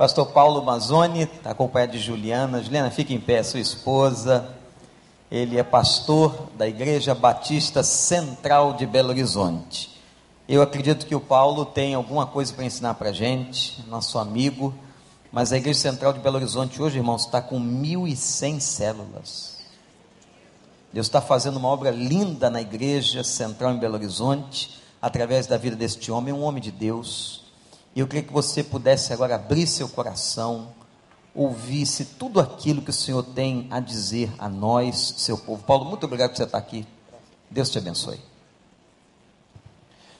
Pastor Paulo Mazzoni, está acompanhado de Juliana. Juliana, fica em pé, sua esposa. Ele é pastor da Igreja Batista Central de Belo Horizonte. Eu acredito que o Paulo tem alguma coisa para ensinar para a gente, nosso amigo. Mas a Igreja Central de Belo Horizonte hoje, irmãos, está com 1.100 células. Deus está fazendo uma obra linda na Igreja Central em Belo Horizonte, através da vida deste homem, um homem de Deus e eu queria que você pudesse agora abrir seu coração, ouvisse tudo aquilo que o Senhor tem a dizer a nós, seu povo. Paulo, muito obrigado por você estar aqui. Deus te abençoe.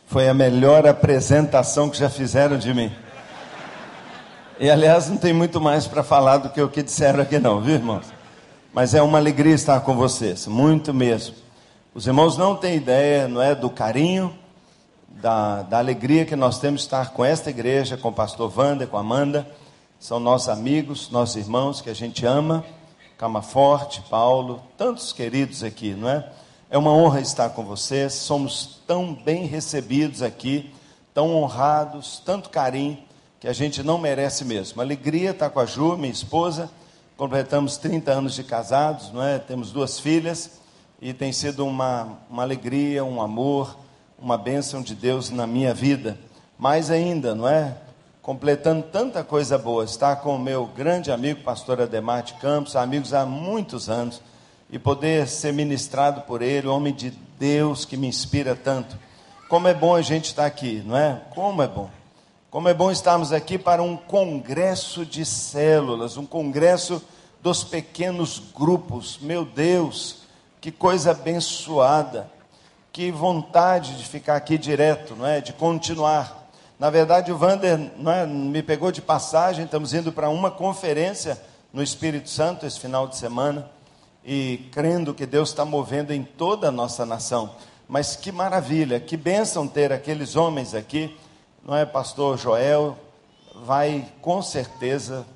Foi a melhor apresentação que já fizeram de mim. E aliás, não tem muito mais para falar do que o que disseram aqui, não, viu, irmãos? Mas é uma alegria estar com vocês, muito mesmo. Os irmãos não têm ideia, não é, do carinho, da, da alegria que nós temos de estar com esta igreja, com o pastor Wander, com a Amanda. São nossos amigos, nossos irmãos que a gente ama. Cama Forte, Paulo, tantos queridos aqui, não é? É uma honra estar com vocês. Somos tão bem recebidos aqui, tão honrados, tanto carinho, que a gente não merece mesmo. Alegria estar com a Ju, minha esposa. Completamos 30 anos de casados, não é? Temos duas filhas e tem sido uma, uma alegria, um amor uma bênção de Deus na minha vida. Mais ainda, não é? Completando tanta coisa boa, estar com o meu grande amigo, pastor Ademar de Campos, amigos há muitos anos, e poder ser ministrado por ele, homem de Deus que me inspira tanto. Como é bom a gente estar aqui, não é? Como é bom. Como é bom estarmos aqui para um congresso de células, um congresso dos pequenos grupos. Meu Deus, que coisa abençoada que vontade de ficar aqui direto, não é? De continuar. Na verdade, o Vander é? me pegou de passagem, estamos indo para uma conferência no Espírito Santo esse final de semana e crendo que Deus está movendo em toda a nossa nação. Mas que maravilha, que bênção ter aqueles homens aqui, não é, Pastor Joel? Vai com certeza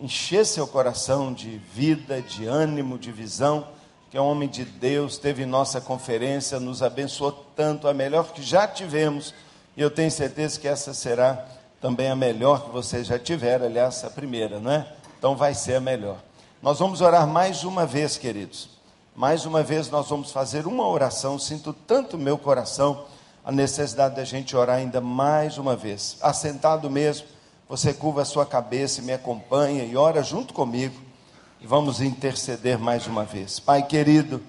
encher seu coração de vida, de ânimo, de visão que é um homem de Deus, teve nossa conferência, nos abençoou tanto, a melhor que já tivemos, e eu tenho certeza que essa será também a melhor que você já tiver, aliás, a primeira, não é? Então vai ser a melhor. Nós vamos orar mais uma vez, queridos. Mais uma vez nós vamos fazer uma oração. Sinto tanto meu coração a necessidade da gente orar ainda mais uma vez. Assentado mesmo, você curva a sua cabeça e me acompanha e ora junto comigo e vamos interceder mais uma vez. Pai querido,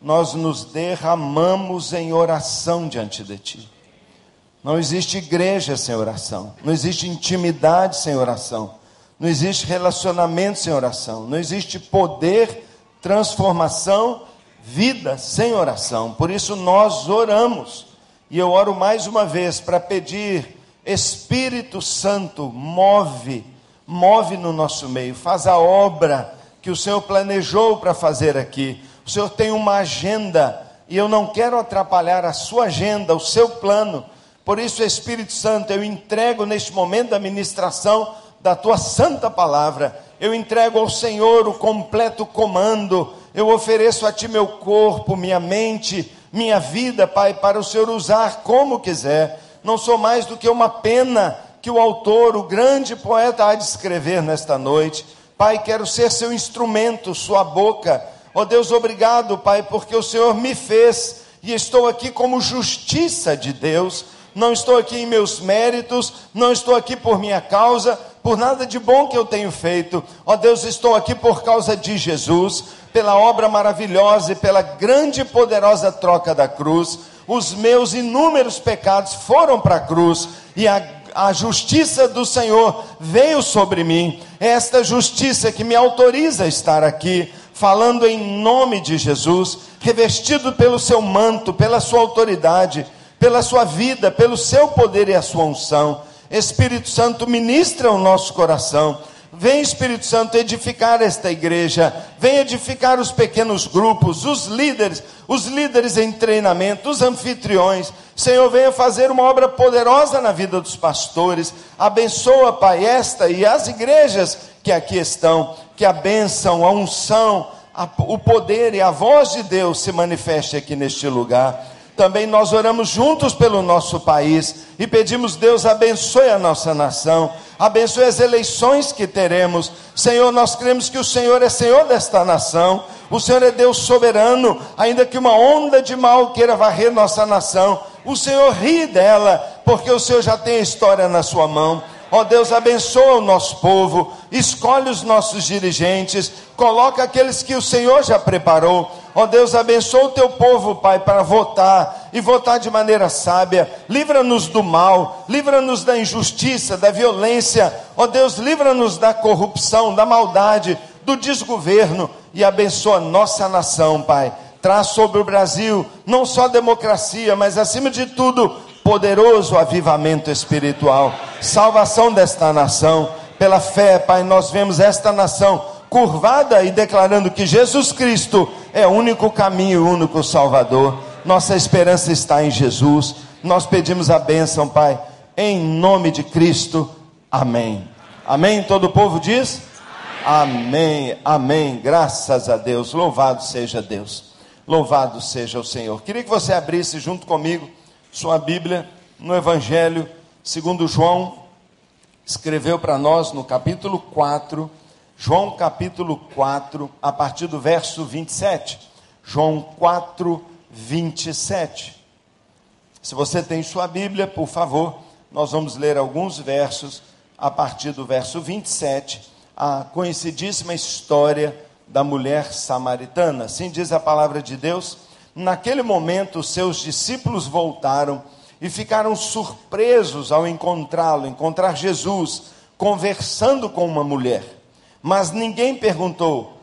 nós nos derramamos em oração diante de Ti. Não existe igreja sem oração, não existe intimidade sem oração, não existe relacionamento sem oração, não existe poder, transformação, vida sem oração. Por isso nós oramos. E eu oro mais uma vez para pedir, Espírito Santo, move, move no nosso meio, faz a obra que o Senhor planejou para fazer aqui. O Senhor tem uma agenda e eu não quero atrapalhar a sua agenda, o seu plano. Por isso, Espírito Santo, eu entrego neste momento da ministração da tua santa palavra. Eu entrego ao Senhor o completo comando. Eu ofereço a ti meu corpo, minha mente, minha vida, Pai, para o Senhor usar como quiser. Não sou mais do que uma pena que o autor, o grande poeta, há de escrever nesta noite. Pai, quero ser seu instrumento, sua boca. Ó oh Deus, obrigado, Pai, porque o Senhor me fez e estou aqui como justiça de Deus. Não estou aqui em meus méritos, não estou aqui por minha causa, por nada de bom que eu tenho feito. Ó oh Deus, estou aqui por causa de Jesus, pela obra maravilhosa e pela grande e poderosa troca da cruz. Os meus inúmeros pecados foram para a cruz e a a justiça do Senhor veio sobre mim, é esta justiça que me autoriza a estar aqui, falando em nome de Jesus, revestido pelo seu manto, pela sua autoridade, pela sua vida, pelo seu poder e a sua unção. Espírito Santo, ministra o nosso coração Vem Espírito Santo edificar esta igreja, vem edificar os pequenos grupos, os líderes, os líderes em treinamento, os anfitriões. Senhor, venha fazer uma obra poderosa na vida dos pastores. Abençoa, Pai, esta e as igrejas que aqui estão. Que a bênção, a unção, a, o poder e a voz de Deus se manifeste aqui neste lugar. Também nós oramos juntos pelo nosso país e pedimos, Deus abençoe a nossa nação abençoe as eleições que teremos. Senhor, nós cremos que o Senhor é Senhor desta nação, o Senhor é Deus soberano, ainda que uma onda de mal queira varrer nossa nação, o Senhor ri dela, porque o Senhor já tem a história na sua mão. Ó oh Deus, abençoa o nosso povo, escolhe os nossos dirigentes, coloca aqueles que o Senhor já preparou. Ó Deus, abençoa o teu povo, Pai, para votar e votar de maneira sábia. Livra-nos do mal, livra-nos da injustiça, da violência. Ó Deus, livra-nos da corrupção, da maldade, do desgoverno e abençoa nossa nação, Pai. Traz sobre o Brasil não só democracia, mas acima de tudo poderoso avivamento espiritual, salvação desta nação. Pela fé, Pai, nós vemos esta nação curvada e declarando que Jesus Cristo é o único caminho, o único Salvador. Nossa esperança está em Jesus. Nós pedimos a bênção, Pai, em nome de Cristo. Amém. Amém. Todo o povo diz? Amém. Amém. Graças a Deus. Louvado seja Deus. Louvado seja o Senhor. Queria que você abrisse junto comigo sua Bíblia no Evangelho segundo João escreveu para nós no capítulo 4, João capítulo 4, a partir do verso 27. João 4, 27. Se você tem sua Bíblia, por favor, nós vamos ler alguns versos a partir do verso 27, a conhecidíssima história da mulher samaritana. Assim diz a palavra de Deus Naquele momento, seus discípulos voltaram e ficaram surpresos ao encontrá-lo, encontrar Jesus conversando com uma mulher. Mas ninguém perguntou: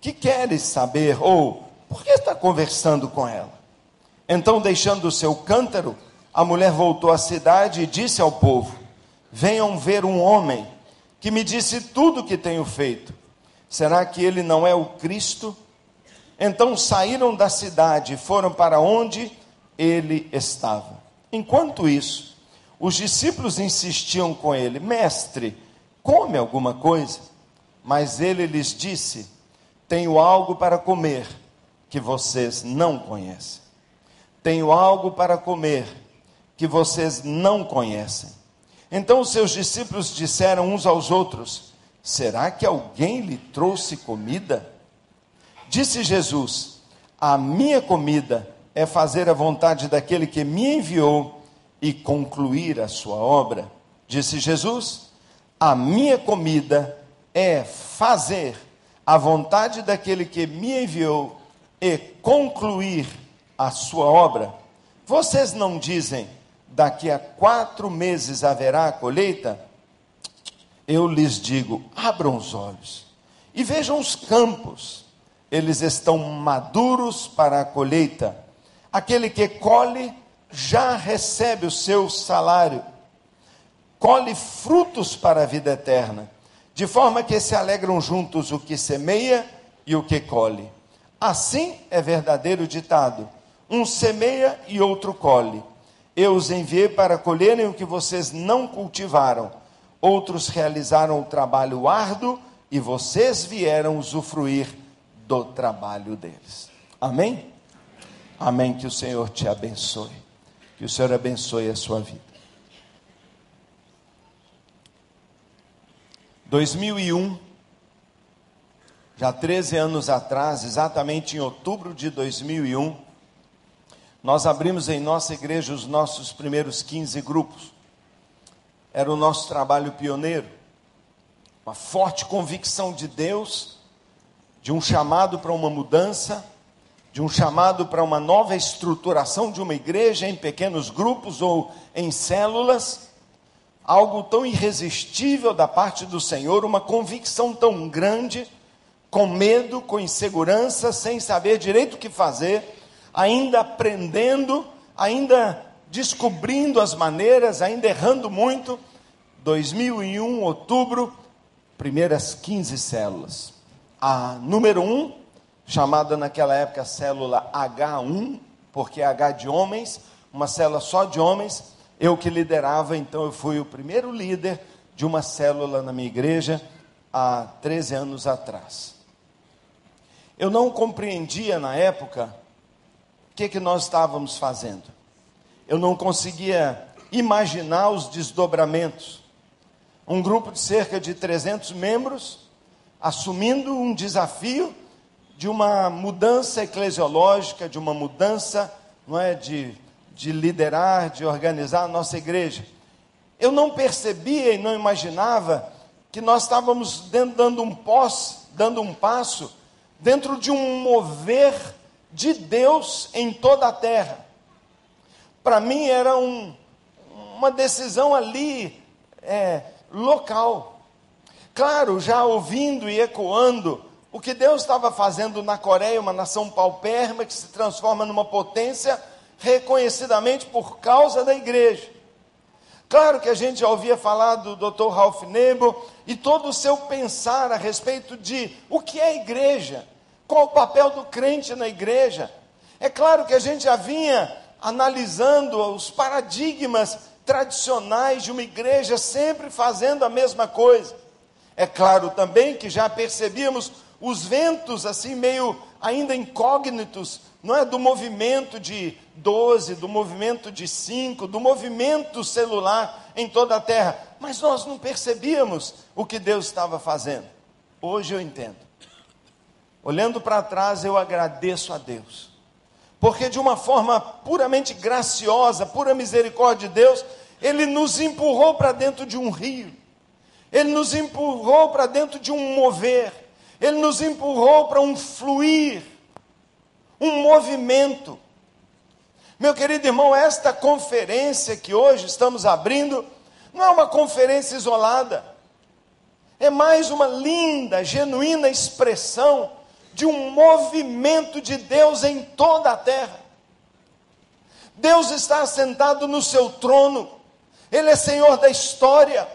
"Que queres saber?" ou "Por que está conversando com ela?" Então, deixando o seu cântaro, a mulher voltou à cidade e disse ao povo: Venham ver um homem que me disse tudo o que tenho feito. Será que ele não é o Cristo? Então saíram da cidade e foram para onde ele estava. Enquanto isso, os discípulos insistiam com ele: Mestre, come alguma coisa. Mas ele lhes disse: Tenho algo para comer que vocês não conhecem. Tenho algo para comer que vocês não conhecem. Então os seus discípulos disseram uns aos outros: Será que alguém lhe trouxe comida? Disse Jesus: A minha comida é fazer a vontade daquele que me enviou e concluir a sua obra. Disse Jesus: A minha comida é fazer a vontade daquele que me enviou e concluir a sua obra. Vocês não dizem, daqui a quatro meses haverá a colheita? Eu lhes digo: abram os olhos e vejam os campos eles estão maduros para a colheita. Aquele que colhe já recebe o seu salário, colhe frutos para a vida eterna, de forma que se alegram juntos o que semeia e o que colhe. Assim é verdadeiro ditado: um semeia e outro colhe. Eu os enviei para colherem o que vocês não cultivaram, outros realizaram o trabalho árduo e vocês vieram usufruir do trabalho deles. Amém? Amém. Que o Senhor te abençoe. Que o Senhor abençoe a sua vida. 2001, já 13 anos atrás, exatamente em outubro de 2001, nós abrimos em nossa igreja os nossos primeiros 15 grupos. Era o nosso trabalho pioneiro. Uma forte convicção de Deus de um chamado para uma mudança, de um chamado para uma nova estruturação de uma igreja em pequenos grupos ou em células, algo tão irresistível da parte do Senhor, uma convicção tão grande, com medo, com insegurança, sem saber direito o que fazer, ainda aprendendo, ainda descobrindo as maneiras, ainda errando muito. 2001, outubro, primeiras 15 células a número um, chamada naquela época célula H1, porque é H de homens, uma célula só de homens, eu que liderava, então eu fui o primeiro líder de uma célula na minha igreja há 13 anos atrás. Eu não compreendia na época o que, que nós estávamos fazendo. Eu não conseguia imaginar os desdobramentos um grupo de cerca de 300 membros, assumindo um desafio de uma mudança eclesiológica, de uma mudança não é, de, de liderar, de organizar a nossa igreja. Eu não percebia e não imaginava que nós estávamos dando um pós, dando um passo dentro de um mover de Deus em toda a terra. Para mim era um, uma decisão ali é, local. Claro, já ouvindo e ecoando o que Deus estava fazendo na Coreia, uma nação paupérrima que se transforma numa potência reconhecidamente por causa da igreja. Claro que a gente já ouvia falar do Dr. Ralph Nebo e todo o seu pensar a respeito de o que é igreja, qual o papel do crente na igreja. É claro que a gente já vinha analisando os paradigmas tradicionais de uma igreja sempre fazendo a mesma coisa. É claro também que já percebíamos os ventos assim meio ainda incógnitos, não é do movimento de 12, do movimento de 5, do movimento celular em toda a terra, mas nós não percebíamos o que Deus estava fazendo. Hoje eu entendo. Olhando para trás, eu agradeço a Deus. Porque de uma forma puramente graciosa, pura misericórdia de Deus, ele nos empurrou para dentro de um rio. Ele nos empurrou para dentro de um mover. Ele nos empurrou para um fluir, um movimento. Meu querido irmão, esta conferência que hoje estamos abrindo não é uma conferência isolada, é mais uma linda, genuína expressão de um movimento de Deus em toda a terra. Deus está assentado no seu trono, Ele é Senhor da história.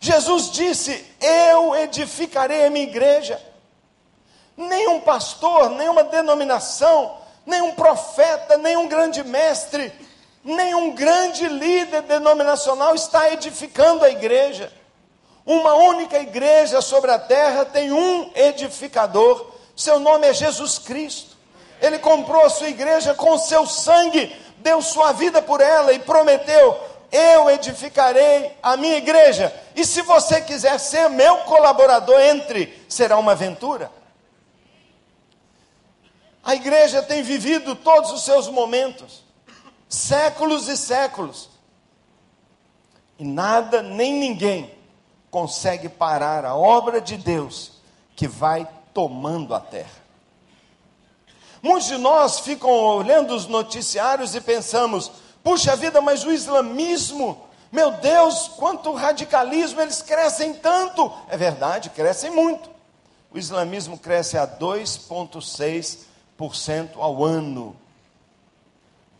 Jesus disse: Eu edificarei a minha igreja. Nenhum pastor, nenhuma denominação, nenhum profeta, nenhum grande mestre, nenhum grande líder denominacional está edificando a igreja. Uma única igreja sobre a terra tem um edificador, seu nome é Jesus Cristo. Ele comprou a sua igreja com seu sangue, deu sua vida por ela e prometeu: eu edificarei a minha igreja. E se você quiser ser meu colaborador, entre, será uma aventura. A igreja tem vivido todos os seus momentos, séculos e séculos, e nada nem ninguém consegue parar a obra de Deus que vai tomando a terra. Muitos de nós ficam olhando os noticiários e pensamos: Puxa vida, mas o islamismo, meu Deus, quanto radicalismo, eles crescem tanto. É verdade, crescem muito. O islamismo cresce a 2,6% ao ano.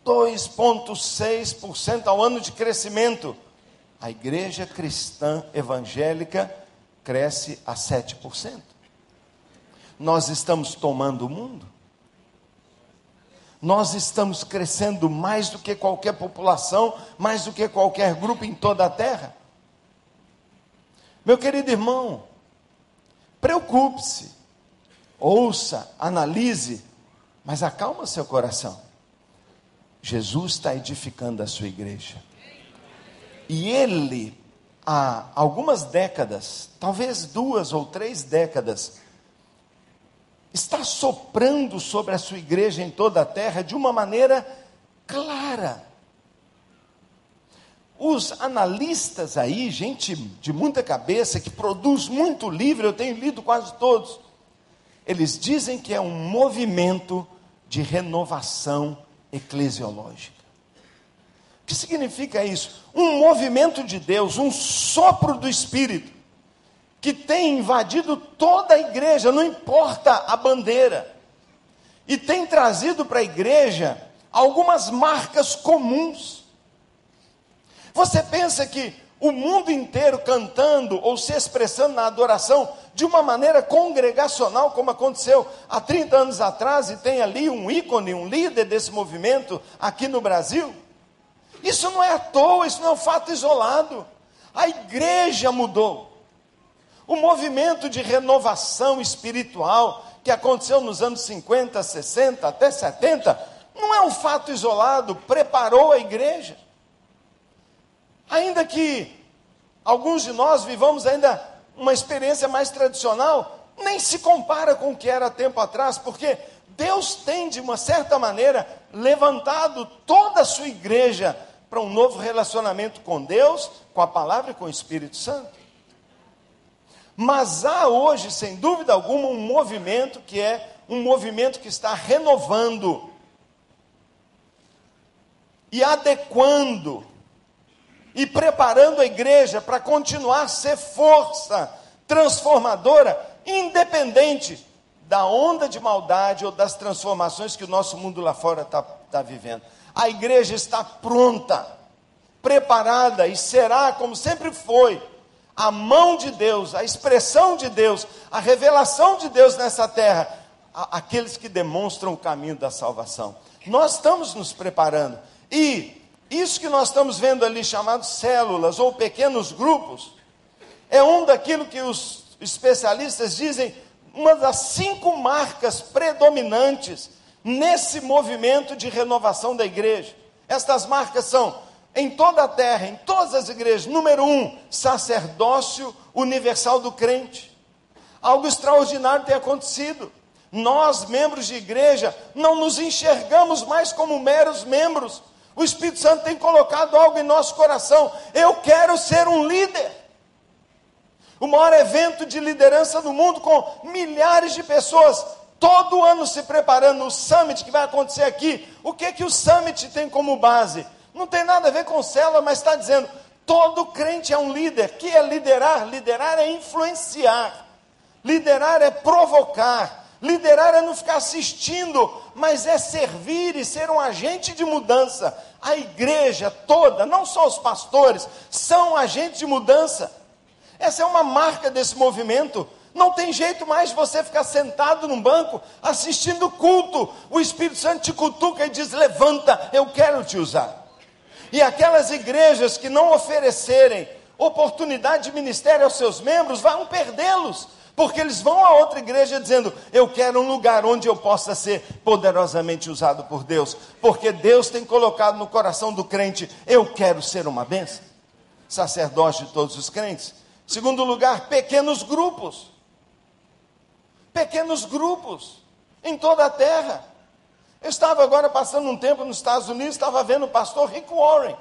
2,6% ao ano de crescimento. A igreja cristã evangélica cresce a 7%. Nós estamos tomando o mundo nós estamos crescendo mais do que qualquer população, mais do que qualquer grupo em toda a terra. Meu querido irmão, preocupe-se, ouça, analise, mas acalma seu coração. Jesus está edificando a sua igreja. E ele, há algumas décadas, talvez duas ou três décadas, está soprando sobre a sua igreja em toda a terra de uma maneira clara. Os analistas aí, gente de muita cabeça, que produz muito livro, eu tenho lido quase todos, eles dizem que é um movimento de renovação eclesiológica. O que significa isso? Um movimento de Deus, um sopro do Espírito, que tem invadido toda a igreja, não importa a bandeira, e tem trazido para a igreja algumas marcas comuns. Você pensa que o mundo inteiro cantando ou se expressando na adoração de uma maneira congregacional, como aconteceu há 30 anos atrás, e tem ali um ícone, um líder desse movimento aqui no Brasil? Isso não é à toa, isso não é um fato isolado. A igreja mudou. O movimento de renovação espiritual que aconteceu nos anos 50, 60, até 70, não é um fato isolado, preparou a igreja. Ainda que alguns de nós vivamos ainda uma experiência mais tradicional, nem se compara com o que era tempo atrás, porque Deus tem, de uma certa maneira, levantado toda a sua igreja para um novo relacionamento com Deus, com a palavra e com o Espírito Santo. Mas há hoje, sem dúvida alguma, um movimento que é um movimento que está renovando e adequando e preparando a igreja para continuar a ser força transformadora, independente da onda de maldade ou das transformações que o nosso mundo lá fora está tá vivendo. A igreja está pronta, preparada e será, como sempre foi, a mão de Deus, a expressão de Deus, a revelação de Deus nessa terra, aqueles que demonstram o caminho da salvação. Nós estamos nos preparando. E isso que nós estamos vendo ali, chamados células ou pequenos grupos, é um daquilo que os especialistas dizem uma das cinco marcas predominantes nesse movimento de renovação da igreja. Estas marcas são, em toda a terra, em todas as igrejas, número um, sacerdócio universal do crente. Algo extraordinário tem acontecido. Nós, membros de igreja, não nos enxergamos mais como meros membros. O Espírito Santo tem colocado algo em nosso coração. Eu quero ser um líder o maior evento de liderança do mundo, com milhares de pessoas todo ano se preparando, o summit que vai acontecer aqui. O que que o summit tem como base? Não tem nada a ver com célula, mas está dizendo, todo crente é um líder. Que é liderar? Liderar é influenciar. Liderar é provocar. Liderar é não ficar assistindo, mas é servir e ser um agente de mudança. A igreja toda, não só os pastores, são agentes de mudança. Essa é uma marca desse movimento. Não tem jeito mais você ficar sentado num banco assistindo culto. O Espírito Santo te cutuca e diz: Levanta, eu quero te usar. E aquelas igrejas que não oferecerem oportunidade de ministério aos seus membros vão perdê-los, porque eles vão a outra igreja dizendo: Eu quero um lugar onde eu possa ser poderosamente usado por Deus, porque Deus tem colocado no coração do crente: Eu quero ser uma bênção. Sacerdote de todos os crentes. Segundo lugar, pequenos grupos. Pequenos grupos em toda a terra. Eu estava agora passando um tempo nos Estados Unidos, estava vendo o pastor Rick Warren.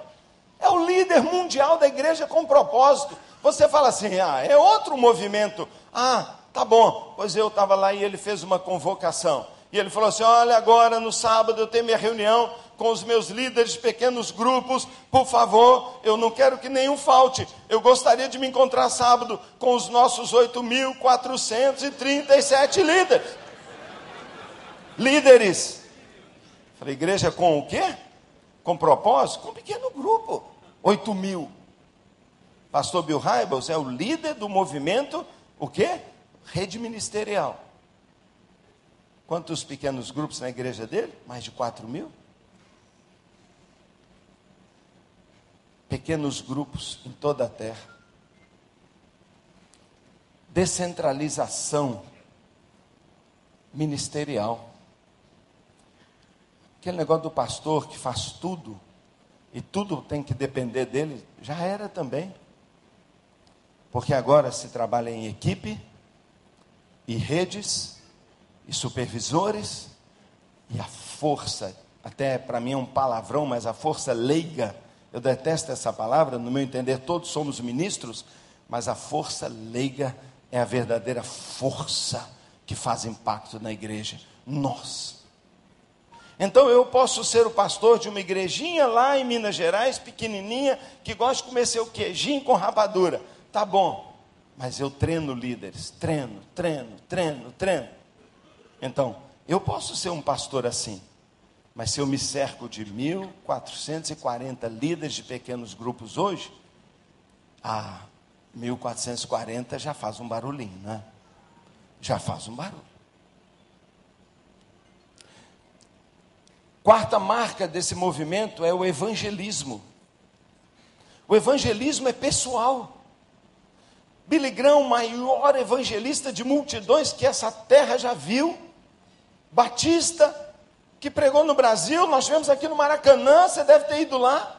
É o líder mundial da igreja com propósito. Você fala assim, ah, é outro movimento. Ah, tá bom. Pois eu estava lá e ele fez uma convocação. E ele falou assim: Olha, agora no sábado eu tenho minha reunião com os meus líderes de pequenos grupos. Por favor, eu não quero que nenhum falte. Eu gostaria de me encontrar sábado com os nossos 8.437 líderes. Líderes. Falei, igreja com o quê? Com propósito? Com um pequeno grupo. 8 mil. Pastor Bill Hybels é o líder do movimento, o quê? Rede ministerial. Quantos pequenos grupos na igreja dele? Mais de 4 mil. Pequenos grupos em toda a terra. Descentralização ministerial. Aquele negócio do pastor que faz tudo e tudo tem que depender dele, já era também. Porque agora se trabalha em equipe e redes e supervisores, e a força, até para mim é um palavrão, mas a força leiga, eu detesto essa palavra, no meu entender, todos somos ministros, mas a força leiga é a verdadeira força que faz impacto na igreja. Nós. Então eu posso ser o pastor de uma igrejinha lá em Minas Gerais, pequenininha, que gosta de comer seu queijinho com rapadura. Tá bom, mas eu treino líderes, treino, treino, treino, treino. Então, eu posso ser um pastor assim, mas se eu me cerco de 1.440 líderes de pequenos grupos hoje, ah, 1.440 já faz um barulhinho, né? Já faz um barulho. Quarta marca desse movimento é o evangelismo. O evangelismo é pessoal. Billy Graham, maior evangelista de multidões que essa terra já viu, Batista, que pregou no Brasil, nós tivemos aqui no Maracanã, você deve ter ido lá.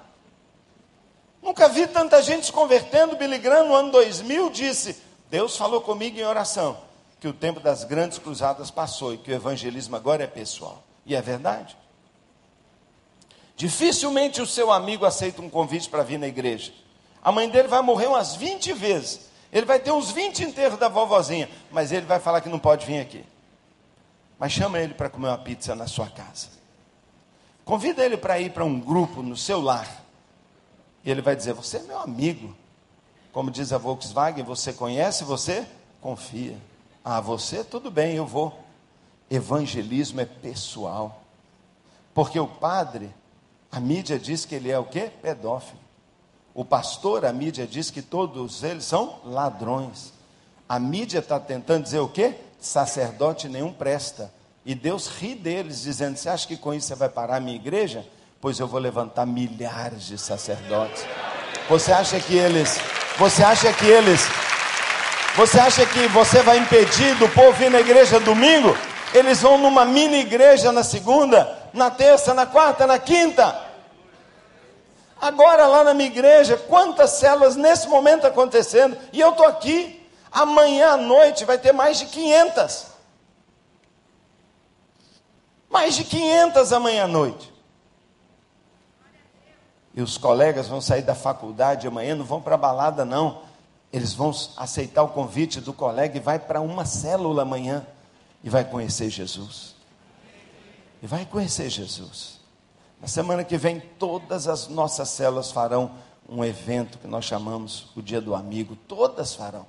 Nunca vi tanta gente se convertendo. Billy Graham, no ano 2000, disse: Deus falou comigo em oração que o tempo das grandes cruzadas passou e que o evangelismo agora é pessoal. E é verdade. Dificilmente o seu amigo aceita um convite para vir na igreja. A mãe dele vai morrer umas 20 vezes. Ele vai ter uns 20 enterros da vovozinha, mas ele vai falar que não pode vir aqui. Mas chama ele para comer uma pizza na sua casa. Convida ele para ir para um grupo no seu lar. E ele vai dizer: Você é meu amigo. Como diz a Volkswagen, você conhece, você confia. Ah, você, tudo bem, eu vou. Evangelismo é pessoal. Porque o padre, a mídia diz que ele é o quê? Pedófilo. O pastor, a mídia diz que todos eles são ladrões. A mídia está tentando dizer o quê? Sacerdote nenhum presta. E Deus ri deles, dizendo: Você acha que com isso você vai parar a minha igreja? Pois eu vou levantar milhares de sacerdotes. Você acha que eles, você acha que eles, você acha que você vai impedir do povo vir na igreja domingo? Eles vão numa mini igreja na segunda, na terça, na quarta, na quinta. Agora lá na minha igreja, quantas células nesse momento acontecendo? E eu estou aqui. Amanhã à noite vai ter mais de 500. Mais de 500 amanhã à noite. E os colegas vão sair da faculdade amanhã, não vão para a balada, não. Eles vão aceitar o convite do colega e vai para uma célula amanhã e vai conhecer Jesus. E vai conhecer Jesus. Na semana que vem, todas as nossas células farão um evento que nós chamamos o Dia do Amigo. Todas farão.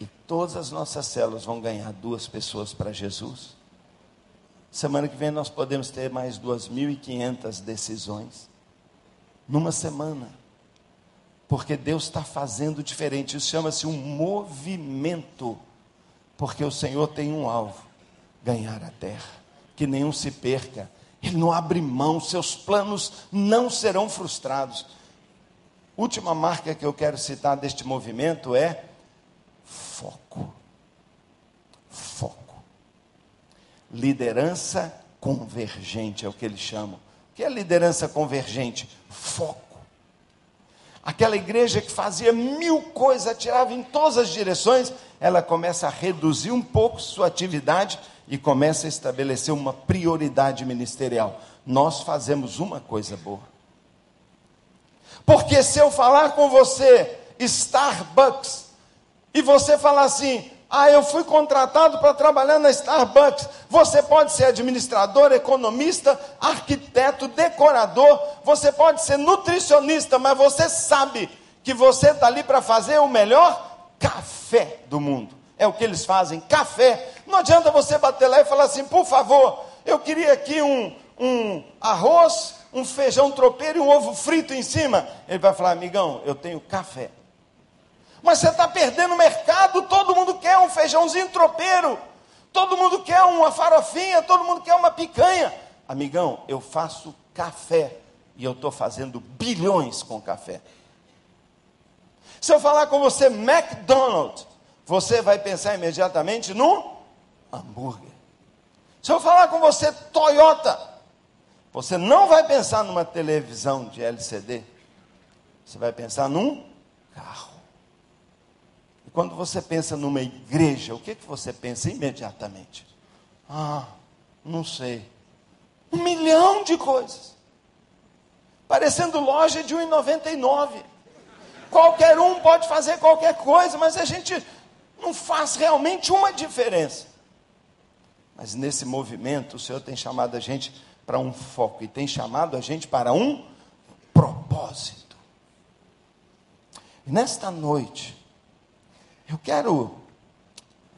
E todas as nossas células vão ganhar duas pessoas para Jesus. Semana que vem nós podemos ter mais 2.500 decisões. Numa semana. Porque Deus está fazendo diferente. Isso chama-se um movimento. Porque o Senhor tem um alvo: ganhar a terra. Que nenhum se perca. Ele não abre mão, seus planos não serão frustrados. Última marca que eu quero citar deste movimento é foco. Liderança convergente é o que eles chamam. O que é liderança convergente? Foco. Aquela igreja que fazia mil coisas, atirava em todas as direções, ela começa a reduzir um pouco sua atividade e começa a estabelecer uma prioridade ministerial. Nós fazemos uma coisa boa. Porque se eu falar com você, Starbucks, e você falar assim, ah, eu fui contratado para trabalhar na Starbucks. Você pode ser administrador, economista, arquiteto, decorador, você pode ser nutricionista, mas você sabe que você está ali para fazer o melhor café do mundo. É o que eles fazem, café. Não adianta você bater lá e falar assim, por favor, eu queria aqui um, um arroz, um feijão tropeiro e um ovo frito em cima. Ele vai falar, amigão, eu tenho café. Mas você está perdendo o mercado, todo mundo quer um feijãozinho tropeiro, todo mundo quer uma farofinha, todo mundo quer uma picanha. Amigão, eu faço café e eu estou fazendo bilhões com café. Se eu falar com você McDonald's, você vai pensar imediatamente no hambúrguer. Se eu falar com você Toyota, você não vai pensar numa televisão de LCD. Você vai pensar num carro. Quando você pensa numa igreja, o que, que você pensa imediatamente? Ah, não sei. Um milhão de coisas. Parecendo loja de 1,99. Qualquer um pode fazer qualquer coisa, mas a gente não faz realmente uma diferença. Mas nesse movimento, o Senhor tem chamado a gente para um foco e tem chamado a gente para um propósito. E nesta noite, eu quero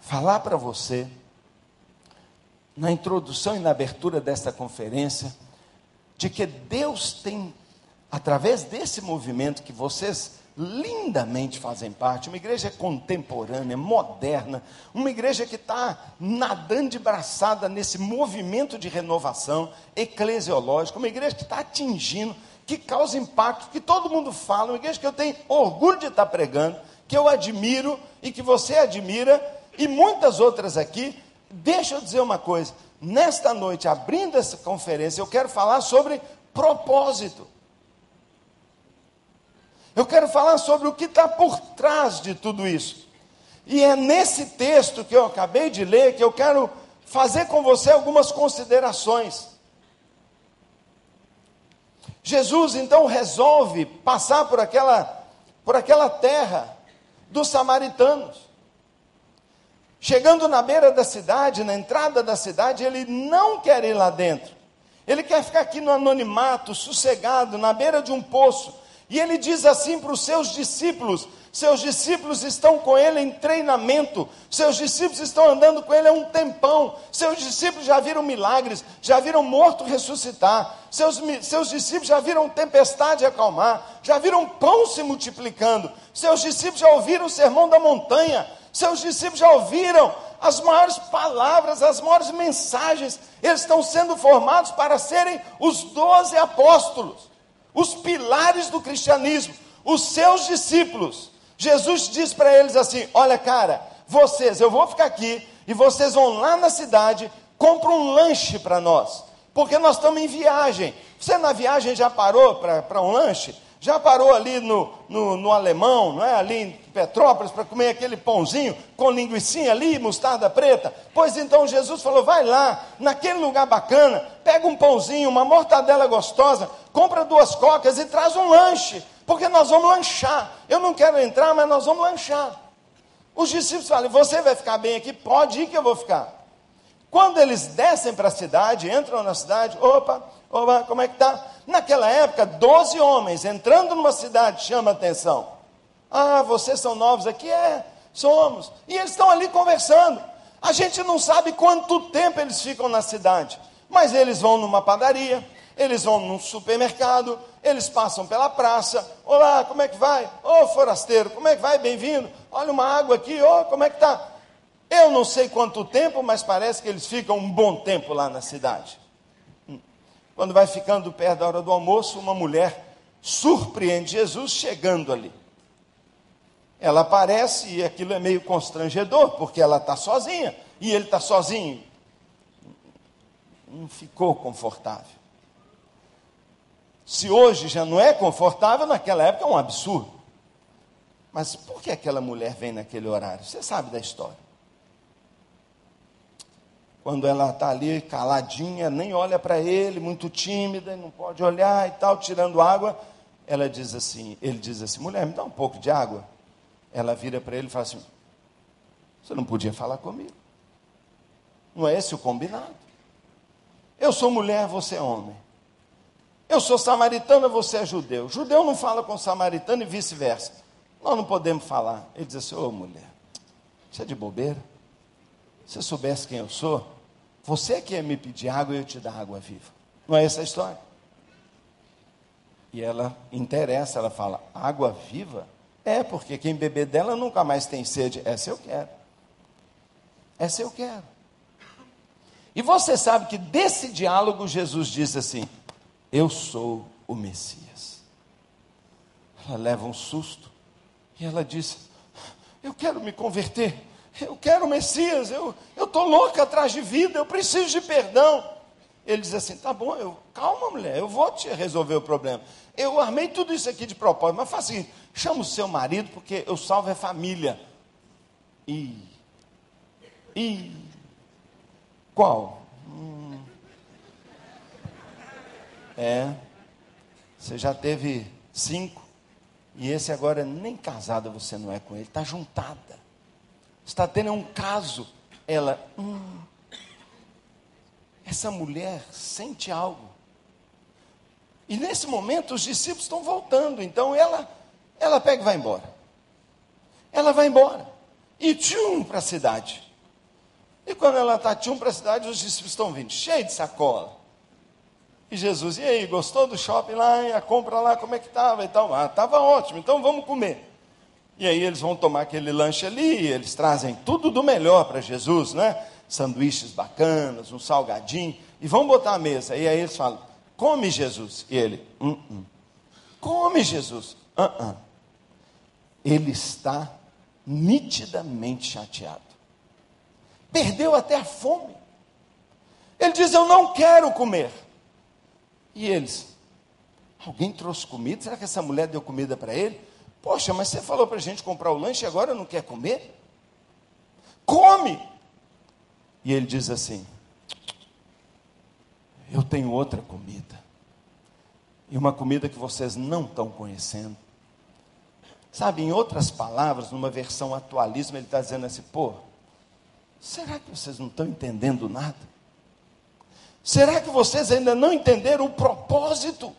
falar para você, na introdução e na abertura desta conferência, de que Deus tem, através desse movimento que vocês lindamente fazem parte, uma igreja contemporânea, moderna, uma igreja que está nadando de braçada nesse movimento de renovação eclesiológica, uma igreja que está atingindo, que causa impacto, que todo mundo fala, uma igreja que eu tenho orgulho de estar pregando que eu admiro e que você admira, e muitas outras aqui. Deixa eu dizer uma coisa: nesta noite, abrindo essa conferência, eu quero falar sobre propósito. Eu quero falar sobre o que está por trás de tudo isso. E é nesse texto que eu acabei de ler que eu quero fazer com você algumas considerações. Jesus então resolve passar por aquela, por aquela terra dos samaritanos. Chegando na beira da cidade, na entrada da cidade, ele não quer ir lá dentro. Ele quer ficar aqui no anonimato, sossegado, na beira de um poço. E ele diz assim para os seus discípulos: seus discípulos estão com ele em treinamento, seus discípulos estão andando com ele há um tempão, seus discípulos já viram milagres, já viram morto ressuscitar, seus, seus discípulos já viram tempestade acalmar, já viram pão se multiplicando, seus discípulos já ouviram o sermão da montanha, seus discípulos já ouviram as maiores palavras, as maiores mensagens, eles estão sendo formados para serem os doze apóstolos, os pilares do cristianismo, os seus discípulos. Jesus diz para eles assim: Olha, cara, vocês, eu vou ficar aqui e vocês vão lá na cidade, compram um lanche para nós, porque nós estamos em viagem. Você na viagem já parou para um lanche? Já parou ali no, no, no, alemão, não é? Ali em Petrópolis, para comer aquele pãozinho com linguiça ali, mostarda preta? Pois então Jesus falou: vai lá, naquele lugar bacana, pega um pãozinho, uma mortadela gostosa, compra duas cocas e traz um lanche, porque nós vamos lanchar. Eu não quero entrar, mas nós vamos lanchar. Os discípulos falam: você vai ficar bem aqui? Pode ir que eu vou ficar. Quando eles descem para a cidade, entram na cidade, opa, opa, como é que está? Naquela época, 12 homens entrando numa cidade chama atenção. Ah, vocês são novos aqui? É, somos. E eles estão ali conversando. A gente não sabe quanto tempo eles ficam na cidade, mas eles vão numa padaria, eles vão num supermercado, eles passam pela praça. Olá, como é que vai? Ô oh, forasteiro, como é que vai? Bem-vindo. Olha uma água aqui, ô, oh, como é que está? Eu não sei quanto tempo, mas parece que eles ficam um bom tempo lá na cidade. Quando vai ficando perto da hora do almoço, uma mulher surpreende Jesus chegando ali. Ela aparece e aquilo é meio constrangedor, porque ela está sozinha e ele está sozinho. Não ficou confortável. Se hoje já não é confortável, naquela época é um absurdo. Mas por que aquela mulher vem naquele horário? Você sabe da história quando ela está ali caladinha, nem olha para ele, muito tímida, não pode olhar e tal, tirando água, ela diz assim, ele diz assim, mulher, me dá um pouco de água. Ela vira para ele e fala assim, você não podia falar comigo. Não é esse o combinado? Eu sou mulher, você é homem. Eu sou samaritana, você é judeu. Judeu não fala com samaritano e vice-versa. Nós não podemos falar. Ele diz assim, ô oh, mulher, você é de bobeira? Se eu soubesse quem eu sou, você que ia me pedir água e eu te dar água viva. Não é essa a história? E ela interessa, ela fala: água viva? É, porque quem beber dela nunca mais tem sede. Essa eu quero. Essa eu quero. E você sabe que desse diálogo Jesus diz assim: Eu sou o Messias. Ela leva um susto e ela diz: Eu quero me converter eu quero o Messias, eu estou louca atrás de vida, eu preciso de perdão. Ele diz assim: tá bom, eu, calma, mulher, eu vou te resolver o problema. Eu armei tudo isso aqui de propósito, mas faz assim: chama o seu marido, porque eu salvo a família. E. E. Qual? Hum, é. Você já teve cinco, e esse agora nem casada você não é com ele, está juntada está tendo um caso. Ela, hum, essa mulher sente algo. E nesse momento os discípulos estão voltando, então ela, ela pega e vai embora. Ela vai embora. E tchum para a cidade. E quando ela está tchum para a cidade, os discípulos estão vindo, cheio de sacola. E Jesus, e aí, gostou do shopping lá? E a compra lá, como é que estava e tal? Ah, estava ótimo, então vamos comer. E aí eles vão tomar aquele lanche ali, eles trazem tudo do melhor para Jesus, né? Sanduíches bacanas, um salgadinho, e vão botar a mesa. E aí eles falam: Come, Jesus. E ele: uh -uh. Come, Jesus. Uh ele está nitidamente chateado. Perdeu até a fome. Ele diz: Eu não quero comer. E eles: Alguém trouxe comida? Será que essa mulher deu comida para ele? Poxa, mas você falou para a gente comprar o lanche e agora não quer comer? Come! E ele diz assim: Eu tenho outra comida. E uma comida que vocês não estão conhecendo. Sabe, em outras palavras, numa versão atualismo, ele está dizendo assim: pô, será que vocês não estão entendendo nada? Será que vocês ainda não entenderam o propósito?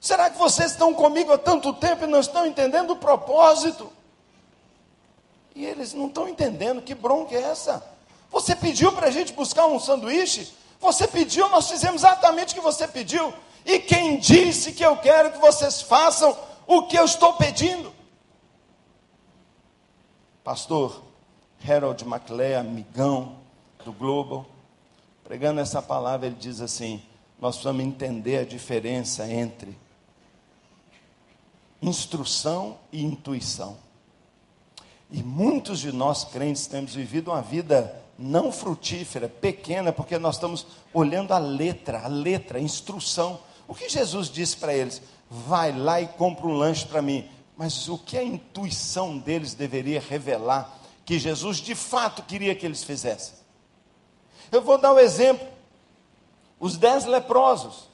Será que vocês estão comigo há tanto tempo e não estão entendendo o propósito? E eles não estão entendendo que bronca é essa. Você pediu para a gente buscar um sanduíche? Você pediu, nós fizemos exatamente o que você pediu. E quem disse que eu quero que vocês façam o que eu estou pedindo? Pastor Harold McLeod, amigão do Globo, pregando essa palavra, ele diz assim: nós precisamos entender a diferença entre instrução e intuição. E muitos de nós crentes temos vivido uma vida não frutífera, pequena, porque nós estamos olhando a letra, a letra, a instrução. O que Jesus disse para eles? Vai lá e compra um lanche para mim. Mas o que a intuição deles deveria revelar que Jesus de fato queria que eles fizessem? Eu vou dar um exemplo. Os dez leprosos.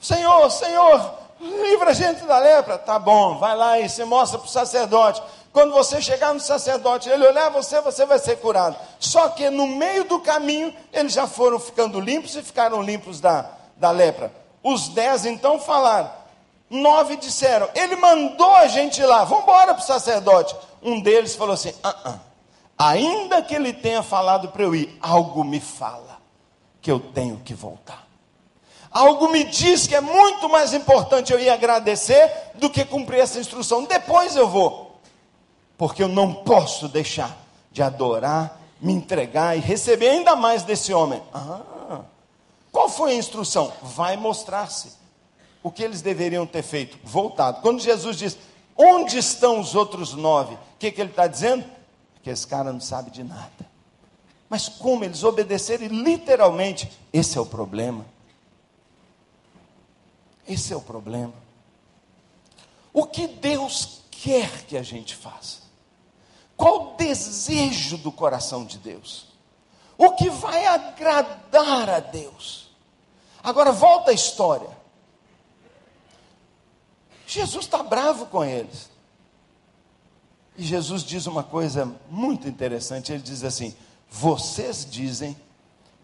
Senhor, Senhor, livra a gente da lepra. Tá bom, vai lá e se mostra para o sacerdote. Quando você chegar no sacerdote, ele olhar você, você vai ser curado. Só que no meio do caminho, eles já foram ficando limpos e ficaram limpos da, da lepra. Os dez então falaram. Nove disseram, ele mandou a gente lá, vamos embora para o sacerdote. Um deles falou assim: ah, ah, ainda que ele tenha falado para eu ir, algo me fala que eu tenho que voltar. Algo me diz que é muito mais importante eu ir agradecer do que cumprir essa instrução. Depois eu vou, porque eu não posso deixar de adorar, me entregar e receber ainda mais desse homem. Ah, qual foi a instrução? Vai mostrar-se. O que eles deveriam ter feito? Voltado. Quando Jesus diz, onde estão os outros nove? O que, que ele está dizendo? Que esse cara não sabe de nada. Mas como eles obedeceram literalmente, esse é o problema. Esse é o problema. O que Deus quer que a gente faça? Qual o desejo do coração de Deus? O que vai agradar a Deus? Agora volta a história. Jesus está bravo com eles. E Jesus diz uma coisa muito interessante. Ele diz assim: Vocês dizem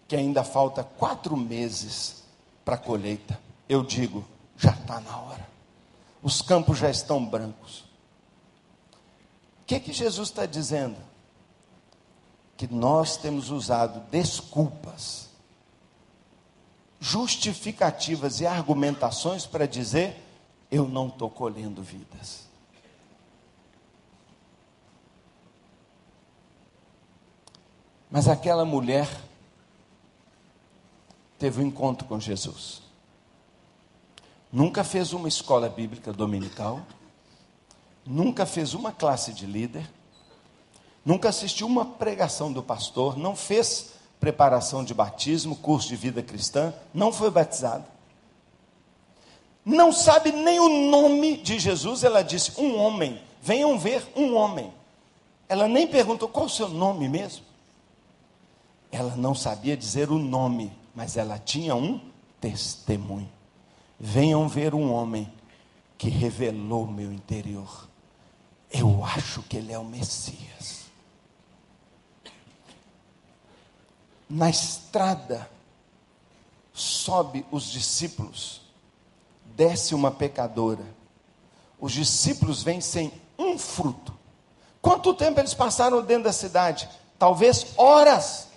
que ainda falta quatro meses para a colheita eu digo: já está na hora. Os campos já estão brancos. O que, que Jesus está dizendo? Que nós temos usado desculpas, justificativas e argumentações para dizer: eu não estou colhendo vidas. Mas aquela mulher teve um encontro com Jesus. Nunca fez uma escola bíblica dominical, nunca fez uma classe de líder, nunca assistiu uma pregação do pastor, não fez preparação de batismo, curso de vida cristã, não foi batizado. Não sabe nem o nome de Jesus, ela disse: um homem, venham ver um homem. Ela nem perguntou qual o seu nome mesmo. Ela não sabia dizer o nome, mas ela tinha um testemunho. Venham ver um homem que revelou meu interior. Eu acho que ele é o Messias. Na estrada, sobe os discípulos, desce uma pecadora. Os discípulos vêm sem um fruto. Quanto tempo eles passaram dentro da cidade? Talvez horas.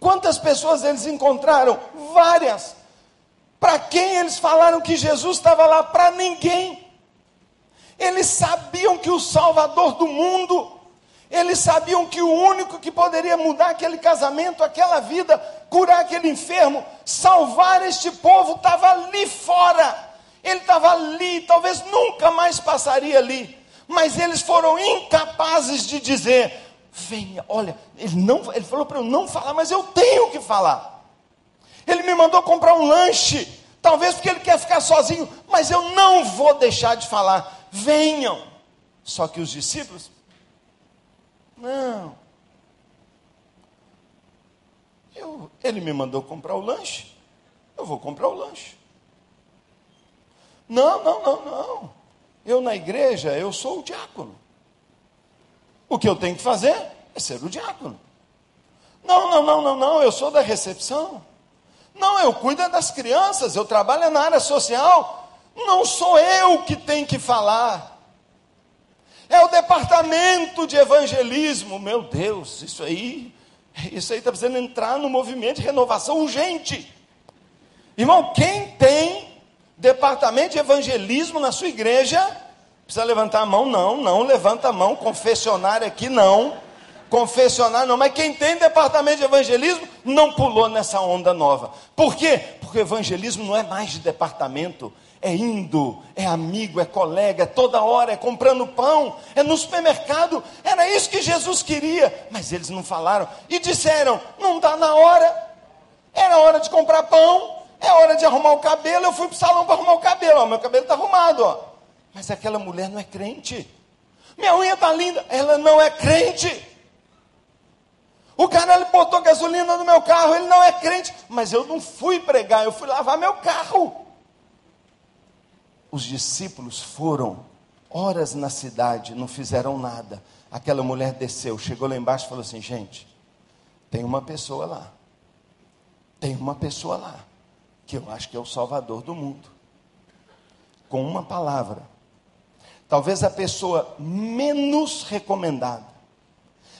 Quantas pessoas eles encontraram? Várias. Para quem eles falaram que Jesus estava lá? Para ninguém. Eles sabiam que o Salvador do mundo, eles sabiam que o único que poderia mudar aquele casamento, aquela vida, curar aquele enfermo, salvar este povo, estava ali fora. Ele estava ali, talvez nunca mais passaria ali. Mas eles foram incapazes de dizer: venha, olha, ele, não, ele falou para eu não falar, mas eu tenho que falar. Ele me mandou comprar um lanche. Talvez porque ele quer ficar sozinho, mas eu não vou deixar de falar. Venham. Só que os discípulos, não. Eu, ele me mandou comprar o lanche, eu vou comprar o lanche. Não, não, não, não. Eu na igreja, eu sou o diácono. O que eu tenho que fazer é ser o diácono. Não, não, não, não, não, eu sou da recepção. Não, eu cuido das crianças, eu trabalho na área social. Não sou eu que tenho que falar. É o departamento de evangelismo. Meu Deus, isso aí, isso aí está precisando entrar no movimento de renovação urgente. Irmão, quem tem departamento de evangelismo na sua igreja, precisa levantar a mão? Não, não levanta a mão. Confessionário aqui não. Confessionário não. Mas quem tem departamento de evangelismo não pulou nessa onda nova. Por quê? Porque o evangelismo não é mais de departamento. É indo, é amigo, é colega, é toda hora, é comprando pão, é no supermercado. Era isso que Jesus queria. Mas eles não falaram e disseram: não está na hora. Era hora de comprar pão, é hora de arrumar o cabelo. Eu fui para o salão para arrumar o cabelo. Ó, meu cabelo está arrumado. Ó. Mas aquela mulher não é crente. Minha unha está linda. Ela não é crente. O cara ele botou gasolina no meu carro. Ele não é crente. Mas eu não fui pregar. Eu fui lavar meu carro. Os discípulos foram horas na cidade. Não fizeram nada. Aquela mulher desceu. Chegou lá embaixo e falou assim: Gente, tem uma pessoa lá. Tem uma pessoa lá que eu acho que é o Salvador do mundo. Com uma palavra. Talvez a pessoa menos recomendada.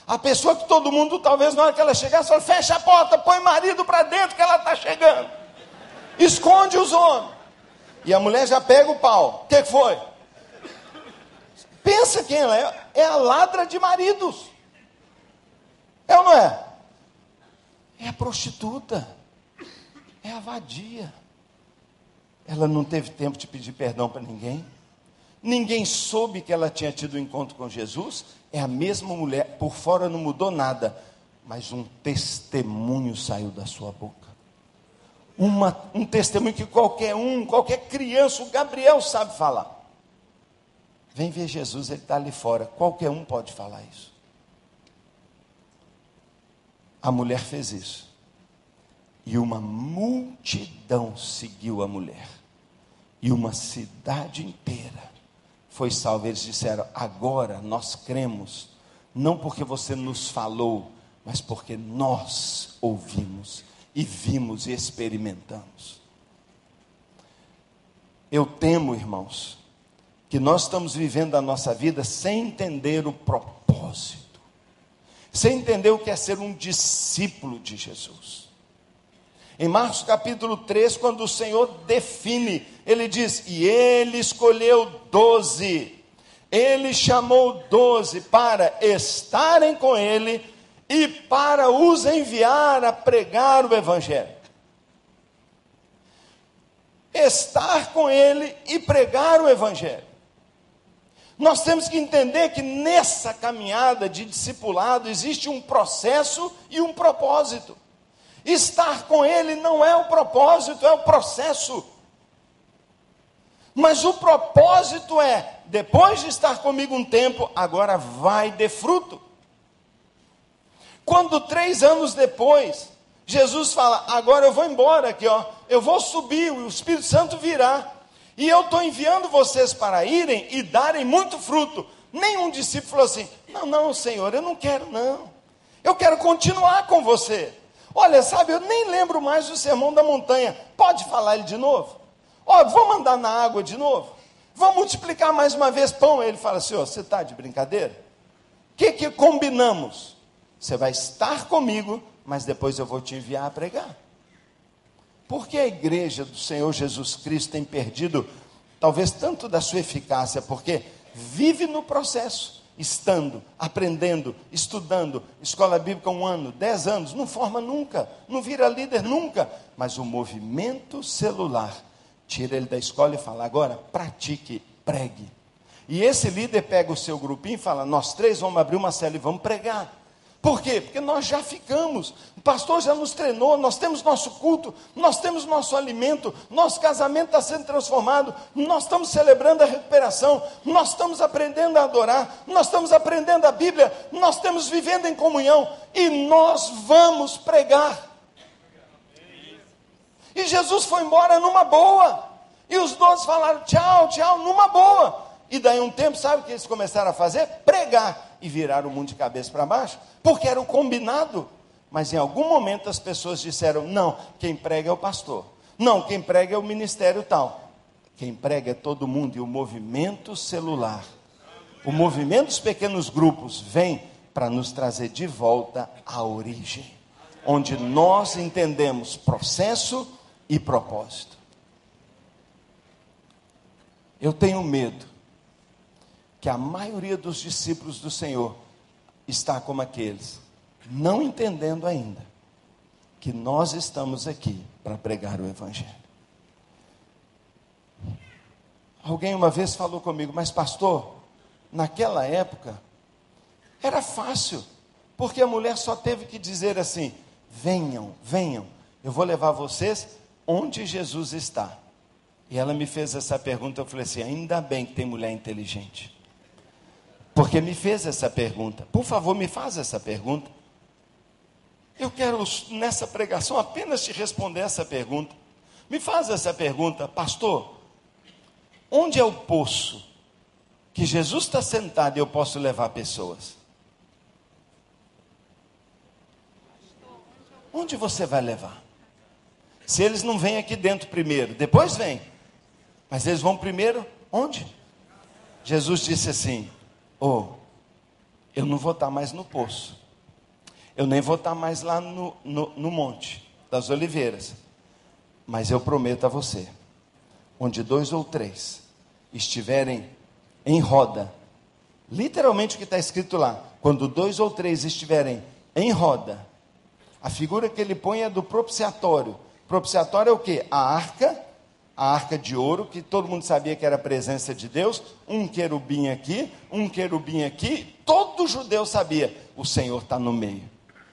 A pessoa que todo mundo, talvez na hora que ela chegar, fala, fecha a porta, põe marido para dentro que ela está chegando. Esconde os homens. E a mulher já pega o pau. O que, que foi? Pensa quem ela é. É a ladra de maridos. É ou não é? É a prostituta é a vadia. Ela não teve tempo de pedir perdão para ninguém. Ninguém soube que ela tinha tido um encontro com Jesus. É a mesma mulher, por fora não mudou nada, mas um testemunho saiu da sua boca. Uma, um testemunho que qualquer um, qualquer criança, o Gabriel sabe falar. Vem ver Jesus, ele está ali fora. Qualquer um pode falar isso. A mulher fez isso. E uma multidão seguiu a mulher. E uma cidade inteira foi salva. Eles disseram: agora nós cremos, não porque você nos falou, mas porque nós ouvimos e vimos e experimentamos. Eu temo, irmãos, que nós estamos vivendo a nossa vida sem entender o propósito, sem entender o que é ser um discípulo de Jesus. Em Marcos capítulo 3, quando o Senhor define, ele diz: E ele escolheu doze, ele chamou doze para estarem com ele e para os enviar a pregar o Evangelho. Estar com ele e pregar o Evangelho. Nós temos que entender que nessa caminhada de discipulado existe um processo e um propósito. Estar com Ele não é o propósito, é o processo. Mas o propósito é, depois de estar comigo um tempo, agora vai de fruto. Quando três anos depois, Jesus fala: agora eu vou embora aqui, ó, eu vou subir, o Espírito Santo virá, e eu estou enviando vocês para irem e darem muito fruto. Nenhum discípulo falou assim: não, não, Senhor, eu não quero, não. Eu quero continuar com você. Olha, sabe, eu nem lembro mais do sermão da montanha. Pode falar ele de novo? Ó, vamos andar na água de novo? Vamos multiplicar mais uma vez pão? Ele fala assim: ó, você está de brincadeira? O que, que combinamos? Você vai estar comigo, mas depois eu vou te enviar a pregar. Por que a igreja do Senhor Jesus Cristo tem perdido, talvez tanto da sua eficácia? Porque vive no processo estando, aprendendo, estudando, escola bíblica um ano, dez anos, não forma nunca, não vira líder nunca, mas o movimento celular tira ele da escola e fala: agora pratique, pregue. E esse líder pega o seu grupinho e fala: nós três vamos abrir uma célula e vamos pregar. Por quê? Porque nós já ficamos. O pastor já nos treinou, nós temos nosso culto, nós temos nosso alimento, nosso casamento está sendo transformado, nós estamos celebrando a recuperação, nós estamos aprendendo a adorar, nós estamos aprendendo a Bíblia, nós estamos vivendo em comunhão e nós vamos pregar. E Jesus foi embora numa boa. E os dois falaram tchau, tchau, numa boa. E daí um tempo, sabe o que eles começaram a fazer? Pregar e virar o mundo de cabeça para baixo, porque era o combinado. Mas em algum momento as pessoas disseram: não, quem prega é o pastor, não, quem prega é o ministério tal. Quem prega é todo mundo e o movimento celular, o movimento dos pequenos grupos vem para nos trazer de volta à origem, onde nós entendemos processo e propósito. Eu tenho medo que a maioria dos discípulos do Senhor está como aqueles, não entendendo ainda que nós estamos aqui para pregar o Evangelho. Alguém uma vez falou comigo, mas pastor, naquela época era fácil, porque a mulher só teve que dizer assim: venham, venham, eu vou levar vocês onde Jesus está. E ela me fez essa pergunta, eu falei assim: ainda bem que tem mulher inteligente porque me fez essa pergunta. Por favor, me faz essa pergunta. Eu quero, nessa pregação, apenas te responder essa pergunta. Me faz essa pergunta, pastor: onde é o poço que Jesus está sentado e eu posso levar pessoas? Onde você vai levar? Se eles não vêm aqui dentro primeiro, depois vem. Mas eles vão primeiro onde? Jesus disse assim: oh, eu não vou estar mais no poço. Eu nem vou estar mais lá no, no, no monte das oliveiras. Mas eu prometo a você: onde dois ou três estiverem em roda, literalmente o que está escrito lá, quando dois ou três estiverem em roda, a figura que ele põe é do propiciatório. Propiciatório é o que? A arca a arca de ouro, que todo mundo sabia que era a presença de Deus, um querubim aqui, um querubim aqui, todo judeu sabia, o Senhor está no meio.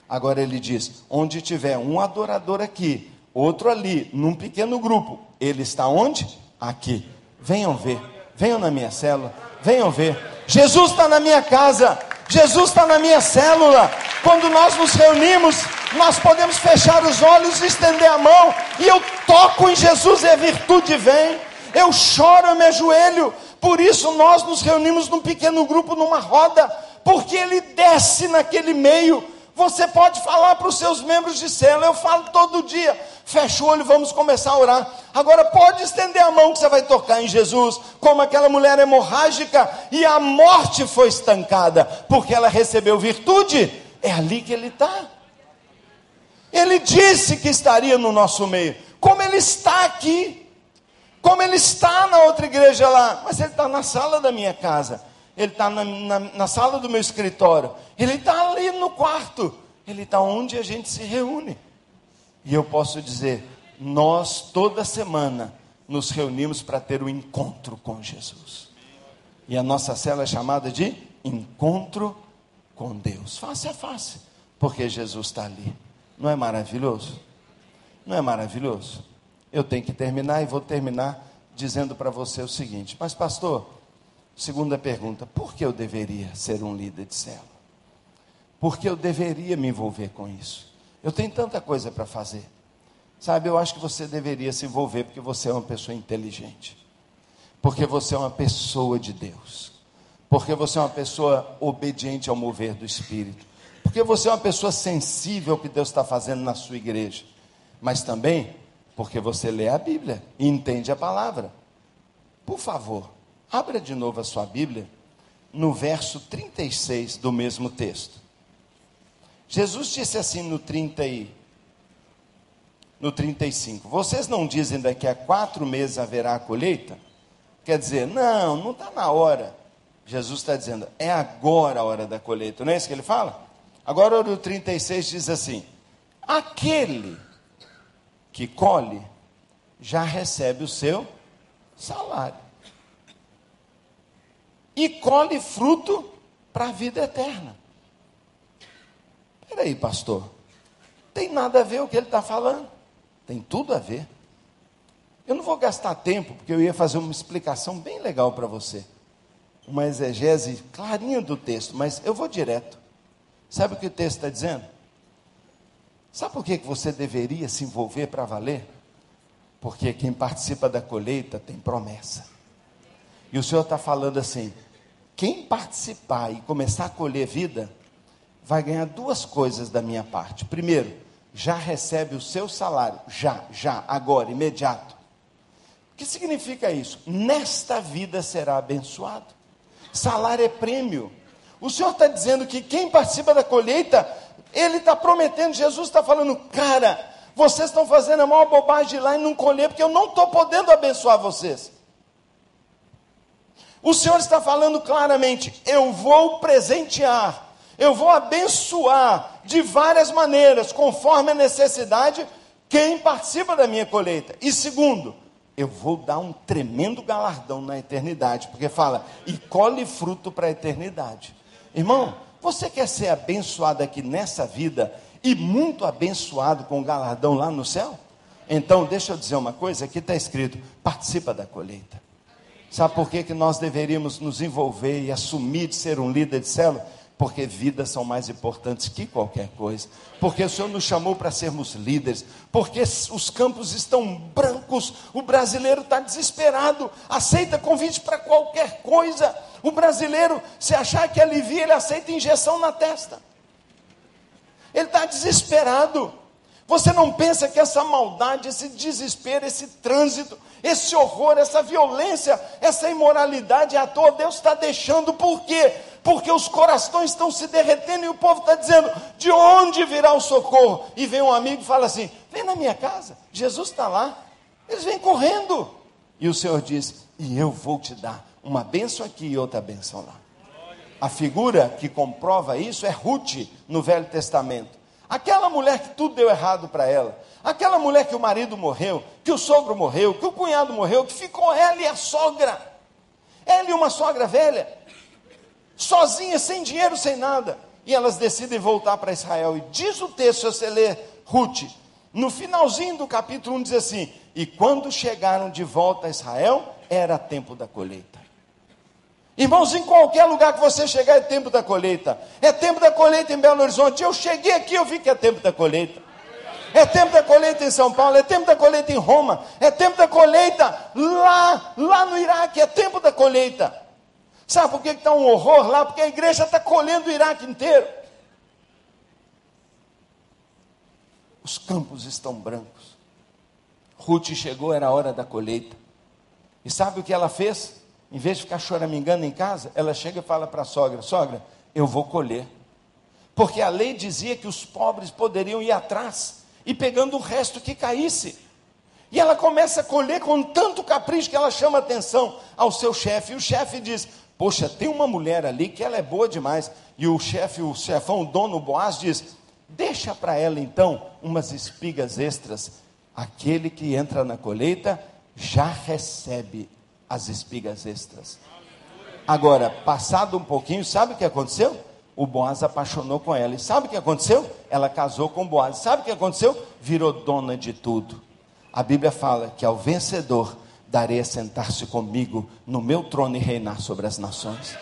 Agora ele diz: onde tiver um adorador aqui, outro ali, num pequeno grupo, ele está onde? Aqui. Venham ver, venham na minha célula, venham ver. Jesus está na minha casa, Jesus está na minha célula. Quando nós nos reunimos, nós podemos fechar os olhos e estender a mão, e eu toco em Jesus e a virtude vem. Eu choro, eu me ajoelho. Por isso nós nos reunimos num pequeno grupo, numa roda, porque ele desce naquele meio. Você pode falar para os seus membros de célula, eu falo todo dia. Fecha o olho, vamos começar a orar. Agora pode estender a mão que você vai tocar em Jesus, como aquela mulher hemorrágica, e a morte foi estancada, porque ela recebeu virtude. É ali que ele está. Ele disse que estaria no nosso meio, como ele está aqui, como ele está na outra igreja lá, mas ele está na sala da minha casa, ele está na, na, na sala do meu escritório, ele está ali no quarto, ele está onde a gente se reúne. E eu posso dizer, nós toda semana nos reunimos para ter o um encontro com Jesus. E a nossa cela é chamada de encontro com Deus, face a face, porque Jesus está ali. Não é maravilhoso? Não é maravilhoso? Eu tenho que terminar e vou terminar dizendo para você o seguinte: Mas, pastor, segunda pergunta, por que eu deveria ser um líder de célula? Por que eu deveria me envolver com isso? Eu tenho tanta coisa para fazer. Sabe, eu acho que você deveria se envolver porque você é uma pessoa inteligente. Porque você é uma pessoa de Deus. Porque você é uma pessoa obediente ao mover do Espírito porque você é uma pessoa sensível ao que Deus está fazendo na sua igreja, mas também porque você lê a Bíblia e entende a palavra. Por favor, abra de novo a sua Bíblia no verso 36 do mesmo texto. Jesus disse assim no 30 e, no 35: Vocês não dizem daqui a quatro meses haverá a colheita? Quer dizer, não, não está na hora. Jesus está dizendo, é agora a hora da colheita, não é isso que ele fala? Agora o 36 diz assim: aquele que colhe já recebe o seu salário. E colhe fruto para a vida eterna. Peraí, pastor, tem nada a ver o que ele está falando. Tem tudo a ver. Eu não vou gastar tempo, porque eu ia fazer uma explicação bem legal para você. Uma exegese clarinha do texto, mas eu vou direto. Sabe o que o texto está dizendo? Sabe por que você deveria se envolver para valer? Porque quem participa da colheita tem promessa. E o Senhor está falando assim: quem participar e começar a colher vida, vai ganhar duas coisas da minha parte. Primeiro, já recebe o seu salário, já, já, agora, imediato. O que significa isso? Nesta vida será abençoado. Salário é prêmio. O Senhor está dizendo que quem participa da colheita, Ele está prometendo, Jesus está falando, cara, vocês estão fazendo a maior bobagem lá e não colher, porque eu não estou podendo abençoar vocês. O Senhor está falando claramente: eu vou presentear, eu vou abençoar de várias maneiras, conforme a necessidade, quem participa da minha colheita. E segundo, eu vou dar um tremendo galardão na eternidade, porque fala, e colhe fruto para a eternidade. Irmão, você quer ser abençoado aqui nessa vida e muito abençoado com o galardão lá no céu? Então, deixa eu dizer uma coisa: aqui está escrito, participa da colheita. Sabe por que, que nós deveríamos nos envolver e assumir de ser um líder de célula? Porque vidas são mais importantes que qualquer coisa. Porque o Senhor nos chamou para sermos líderes. Porque os campos estão brancos. O brasileiro está desesperado. Aceita convite para qualquer coisa. O brasileiro, se achar que alivia, ele aceita injeção na testa. Ele está desesperado. Você não pensa que essa maldade, esse desespero, esse trânsito, esse horror, essa violência, essa imoralidade à toa, Deus está deixando, por quê? Porque os corações estão se derretendo e o povo está dizendo: de onde virá o socorro? E vem um amigo e fala assim: vem na minha casa, Jesus está lá. Eles vêm correndo. E o Senhor diz: e eu vou te dar uma benção aqui e outra benção lá. A figura que comprova isso é Ruth no Velho Testamento. Aquela mulher que tudo deu errado para ela. Aquela mulher que o marido morreu, que o sogro morreu, que o cunhado morreu, que ficou ela e a sogra. Ela e uma sogra velha. Sozinha, sem dinheiro, sem nada. E elas decidem voltar para Israel. E diz o texto, se você ler Ruth, no finalzinho do capítulo 1 diz assim: E quando chegaram de volta a Israel, era tempo da colheita. Irmãos, em qualquer lugar que você chegar é tempo da colheita. É tempo da colheita em Belo Horizonte. Eu cheguei aqui, eu vi que é tempo da colheita. É tempo da colheita em São Paulo, é tempo da colheita em Roma, é tempo da colheita lá, lá no Iraque, é tempo da colheita. Sabe por que está um horror lá? Porque a igreja está colhendo o Iraque inteiro. Os campos estão brancos. Ruth chegou, era a hora da colheita. E sabe o que ela fez? Em vez de ficar choramingando em casa, ela chega e fala para a sogra: Sogra, eu vou colher. Porque a lei dizia que os pobres poderiam ir atrás e pegando o resto que caísse. E ela começa a colher com tanto capricho que ela chama atenção ao seu chefe. E o chefe diz: Poxa, tem uma mulher ali que ela é boa demais. E o chefe, o chefão, o dono Boaz diz: Deixa para ela então umas espigas extras. Aquele que entra na colheita já recebe as espigas extras. Agora, passado um pouquinho, sabe o que aconteceu? O Boaz apaixonou com ela. E sabe o que aconteceu? Ela casou com Boaz. Sabe o que aconteceu? Virou dona de tudo. A Bíblia fala que ao vencedor darei a sentar-se comigo no meu trono e reinar sobre as nações.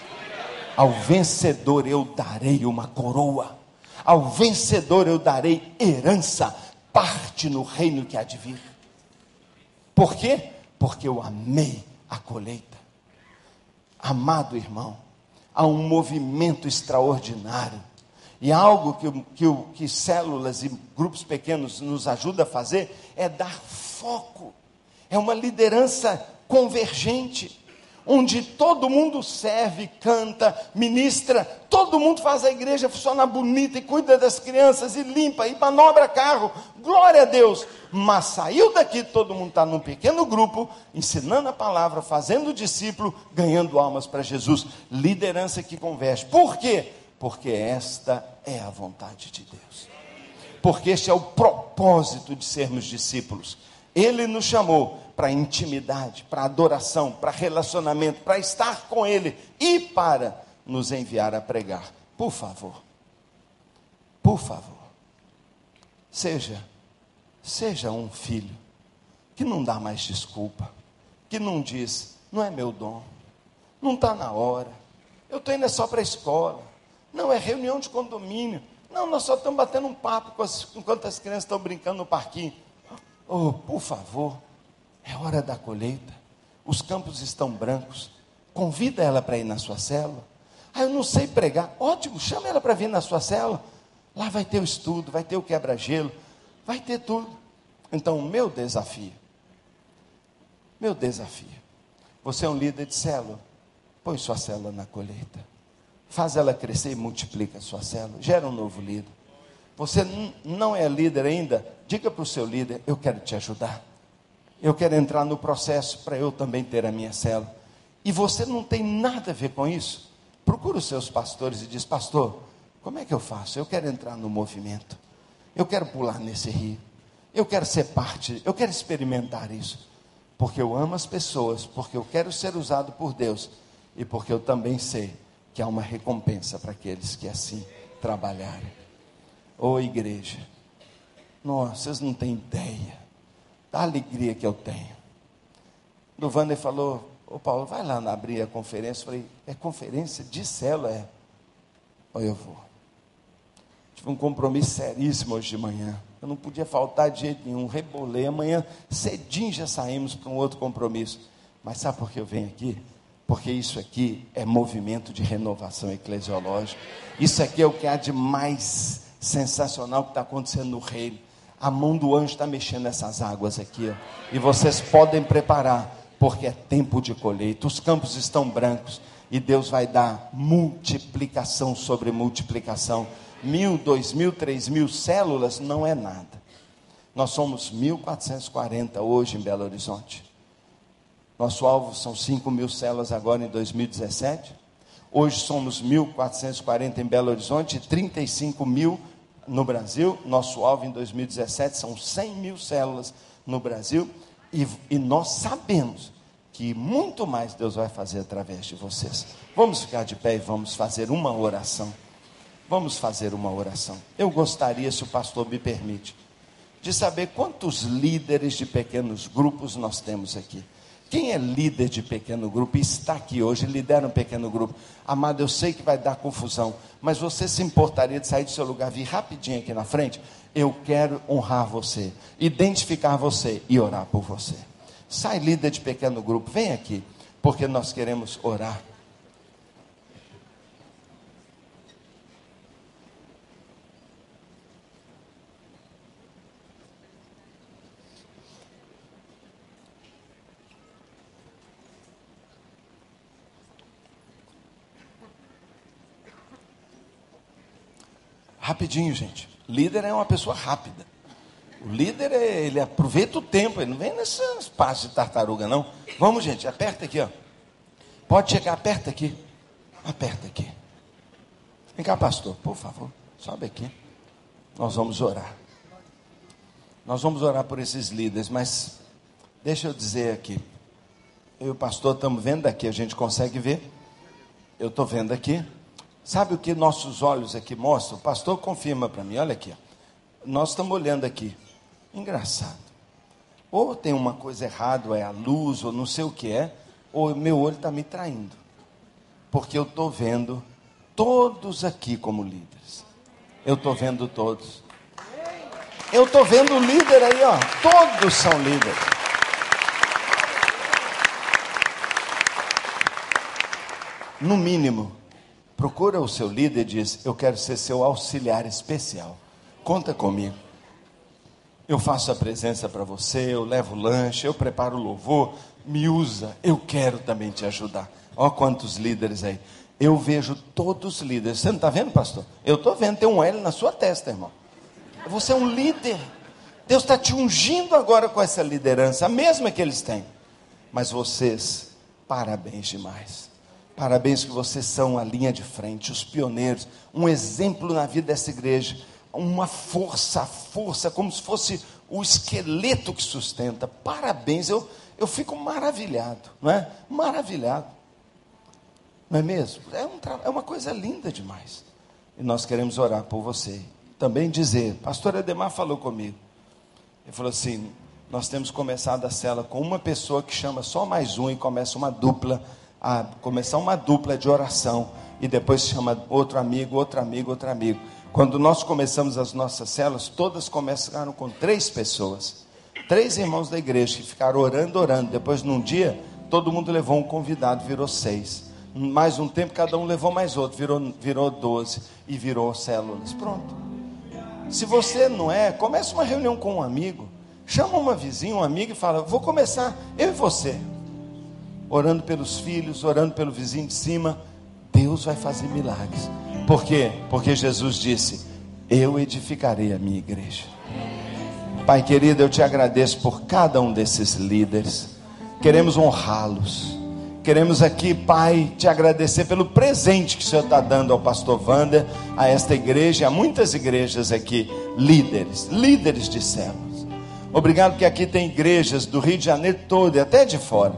Ao vencedor eu darei uma coroa. Ao vencedor eu darei herança, parte no reino que há de vir. Por quê? Porque eu amei a colheita. Amado irmão, há um movimento extraordinário. E algo que, que, que células e grupos pequenos nos ajuda a fazer é dar foco. É uma liderança convergente onde todo mundo serve, canta, ministra, todo mundo faz a igreja funcionar bonita e cuida das crianças e limpa e manobra carro. Glória a Deus! Mas saiu daqui, todo mundo está num pequeno grupo, ensinando a palavra, fazendo discípulo, ganhando almas para Jesus. Liderança que converte. Por quê? Porque esta é a vontade de Deus. Porque este é o propósito de sermos discípulos. Ele nos chamou para intimidade, para adoração, para relacionamento, para estar com Ele e para nos enviar a pregar. Por favor. por favor, seja, seja um filho que não dá mais desculpa, que não diz, não é meu dom, não está na hora, eu estou indo é só para a escola, não é reunião de condomínio, não, nós só estamos batendo um papo enquanto as crianças estão brincando no parquinho. Oh, por favor, é hora da colheita, os campos estão brancos, convida ela para ir na sua célula. Ah, eu não sei pregar, ótimo, chama ela para vir na sua célula. Lá vai ter o estudo, vai ter o quebra-gelo, vai ter tudo. Então, o meu desafio meu desafio. Você é um líder de célula. Põe sua célula na colheita. Faz ela crescer e multiplica a sua célula. Gera um novo líder. Você não é líder ainda? Diga para o seu líder: Eu quero te ajudar. Eu quero entrar no processo para eu também ter a minha célula. E você não tem nada a ver com isso? Procura os seus pastores e diz: Pastor, como é que eu faço? Eu quero entrar no movimento. Eu quero pular nesse rio. Eu quero ser parte. Eu quero experimentar isso porque eu amo as pessoas, porque eu quero ser usado por Deus e porque eu também sei que há uma recompensa para aqueles que assim trabalharem. Ô oh, igreja, nossa, vocês não têm ideia da alegria que eu tenho. O Wander falou, ô Paulo, vai lá abrir a conferência. Eu falei, é conferência de célula, é. Olha, eu vou. Tive um compromisso seríssimo hoje de manhã. Eu não podia faltar de jeito nenhum. Rebolei. Amanhã cedinho já saímos para um outro compromisso. Mas sabe por que eu venho aqui? Porque isso aqui é movimento de renovação eclesiológica. Isso aqui é o que há de mais sensacional que está acontecendo no reino. A mão do anjo está mexendo nessas águas aqui. Ó. E vocês podem preparar, porque é tempo de colheita. Os campos estão brancos. E Deus vai dar multiplicação sobre multiplicação mil, dois mil, três mil células não é nada. Nós somos 1.440 hoje em Belo Horizonte. Nosso alvo são 5 mil células agora em 2017. Hoje somos 1.440 em Belo Horizonte e 35 mil no Brasil. Nosso alvo em 2017 são 100 mil células no Brasil. E, e nós sabemos que muito mais Deus vai fazer através de vocês. Vamos ficar de pé e vamos fazer uma oração. Vamos fazer uma oração. Eu gostaria, se o pastor me permite, de saber quantos líderes de pequenos grupos nós temos aqui. Quem é líder de pequeno grupo e está aqui hoje, lidera um pequeno grupo? Amado, eu sei que vai dar confusão, mas você se importaria de sair do seu lugar, vir rapidinho aqui na frente? Eu quero honrar você, identificar você e orar por você. Sai líder de pequeno grupo, vem aqui, porque nós queremos orar Rapidinho, gente. Líder é uma pessoa rápida. O líder, é, ele aproveita o tempo, ele não vem nesse espaço de tartaruga, não. Vamos, gente, aperta aqui, ó. Pode chegar, aperta aqui. Aperta aqui. Vem cá, pastor, por favor, sobe aqui. Nós vamos orar. Nós vamos orar por esses líderes, mas deixa eu dizer aqui. Eu e o pastor estamos vendo aqui, a gente consegue ver. Eu estou vendo aqui. Sabe o que nossos olhos aqui mostram? O pastor confirma para mim, olha aqui. Nós estamos olhando aqui. Engraçado. Ou tem uma coisa errada, ou é a luz, ou não sei o que é, ou meu olho está me traindo. Porque eu estou vendo todos aqui como líderes. Eu estou vendo todos. Eu estou vendo o líder aí, ó. Todos são líderes. No mínimo, procura o seu líder e diz: Eu quero ser seu auxiliar especial. Conta comigo. Eu faço a presença para você, eu levo o lanche, eu preparo o louvor, me usa, eu quero também te ajudar. Olha quantos líderes aí. Eu vejo todos os líderes. Você não está vendo, pastor? Eu estou vendo, tem um L na sua testa, irmão. Você é um líder. Deus está te ungindo agora com essa liderança, a mesma que eles têm. Mas vocês, parabéns demais. Parabéns que vocês são a linha de frente, os pioneiros, um exemplo na vida dessa igreja, uma força, força, como se fosse o esqueleto que sustenta. Parabéns, eu, eu fico maravilhado, não é? Maravilhado. Não é mesmo? É, um, é uma coisa linda demais. E nós queremos orar por você. também dizer: Pastor Edemar falou comigo. Ele falou assim: Nós temos começado a cela com uma pessoa que chama só mais um e começa uma dupla, a começar uma dupla de oração. E depois chama outro amigo, outro amigo, outro amigo. Quando nós começamos as nossas celas, todas começaram com três pessoas. Três irmãos da igreja que ficaram orando, orando. Depois, num dia, todo mundo levou um convidado, virou seis. Mais um tempo, cada um levou mais outro, virou, virou doze e virou células. Pronto. Se você não é, comece uma reunião com um amigo. Chama uma vizinha, um amigo e fala: Vou começar, eu e você. Orando pelos filhos, orando pelo vizinho de cima. Deus vai fazer milagres. Por quê? Porque Jesus disse: Eu edificarei a minha igreja. Pai querido, eu te agradeço por cada um desses líderes. Queremos honrá-los. Queremos aqui, Pai, te agradecer pelo presente que o Senhor está dando ao pastor Wander, a esta igreja, a muitas igrejas aqui, líderes, líderes de células. Obrigado que aqui tem igrejas do Rio de Janeiro todo e até de fora.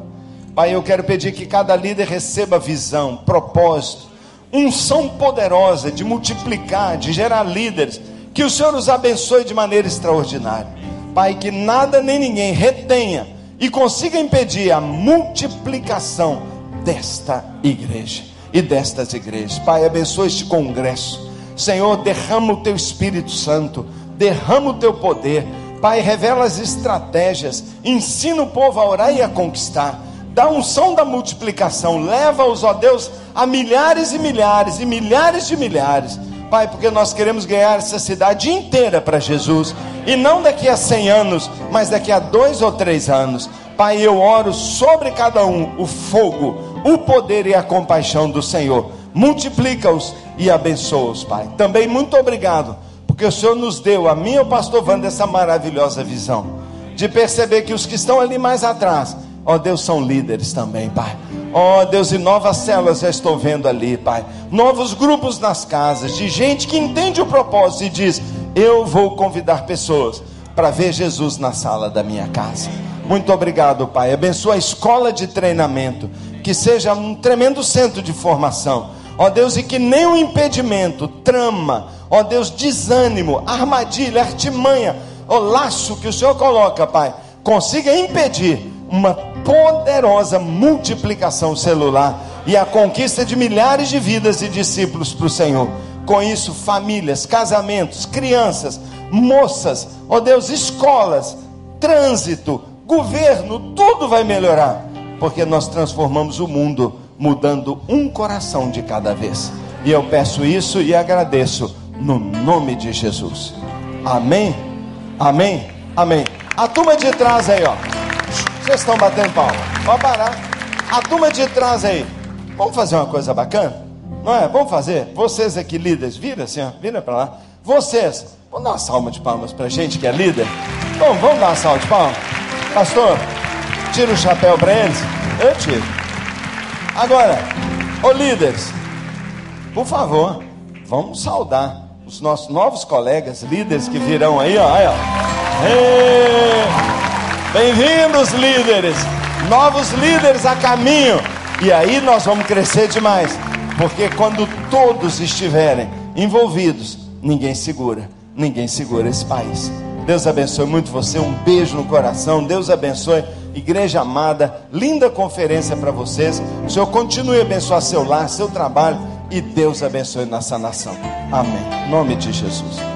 Pai, eu quero pedir que cada líder receba visão, propósito, unção poderosa de multiplicar, de gerar líderes. Que o Senhor os abençoe de maneira extraordinária. Pai, que nada nem ninguém retenha e consiga impedir a multiplicação desta igreja e destas igrejas. Pai, abençoe este congresso. Senhor, derrama o teu Espírito Santo, derrama o teu poder. Pai, revela as estratégias, ensina o povo a orar e a conquistar. Dá unção da multiplicação, leva-os, ó Deus, a milhares e milhares e milhares de milhares. Pai, porque nós queremos ganhar essa cidade inteira para Jesus e não daqui a 100 anos, mas daqui a dois ou três anos. Pai, eu oro sobre cada um o fogo, o poder e a compaixão do Senhor. Multiplica-os e abençoa-os, Pai. Também muito obrigado, porque o Senhor nos deu, a mim e ao pastor Wanda, essa maravilhosa visão de perceber que os que estão ali mais atrás, ó Deus, são líderes também, Pai. Ó Deus, e novas células já estou vendo ali, Pai. Novos grupos nas casas, de gente que entende o propósito e diz: eu vou convidar pessoas para ver Jesus na sala da minha casa. Muito obrigado, Pai. Abençoa a escola de treinamento, que seja um tremendo centro de formação. Ó Deus, e que nenhum impedimento, trama, ó Deus, desânimo, armadilha, artimanha, ó laço que o Senhor coloca, Pai, consiga impedir uma poderosa multiplicação celular e a conquista de milhares de vidas e discípulos para o Senhor. Com isso, famílias, casamentos, crianças, moças, ó oh Deus, escolas, trânsito, governo, tudo vai melhorar, porque nós transformamos o mundo mudando um coração de cada vez. E eu peço isso e agradeço no nome de Jesus. Amém? Amém? Amém. A turma de trás aí, ó. Vocês estão batendo palma. Pode parar. A turma de trás aí. Vamos fazer uma coisa bacana? Não é? Vamos fazer? Vocês aqui, líderes, vira assim, ó, vira para lá. Vocês, vamos dar uma salva de palmas para gente que é líder? Bom, vamos dar uma salva de palmas? Pastor, tira o chapéu para eles? Eu tiro. Agora, ô líderes, por favor, vamos saudar os nossos novos colegas, líderes que virão aí, ó. Aí, ó. Bem-vindos, líderes! Novos líderes a caminho. E aí nós vamos crescer demais. Porque quando todos estiverem envolvidos, ninguém segura, ninguém segura esse país. Deus abençoe muito você, um beijo no coração. Deus abençoe, igreja amada, linda conferência para vocês. O Senhor continue a abençoar seu lar, seu trabalho e Deus abençoe nossa nação. Amém. Em nome de Jesus.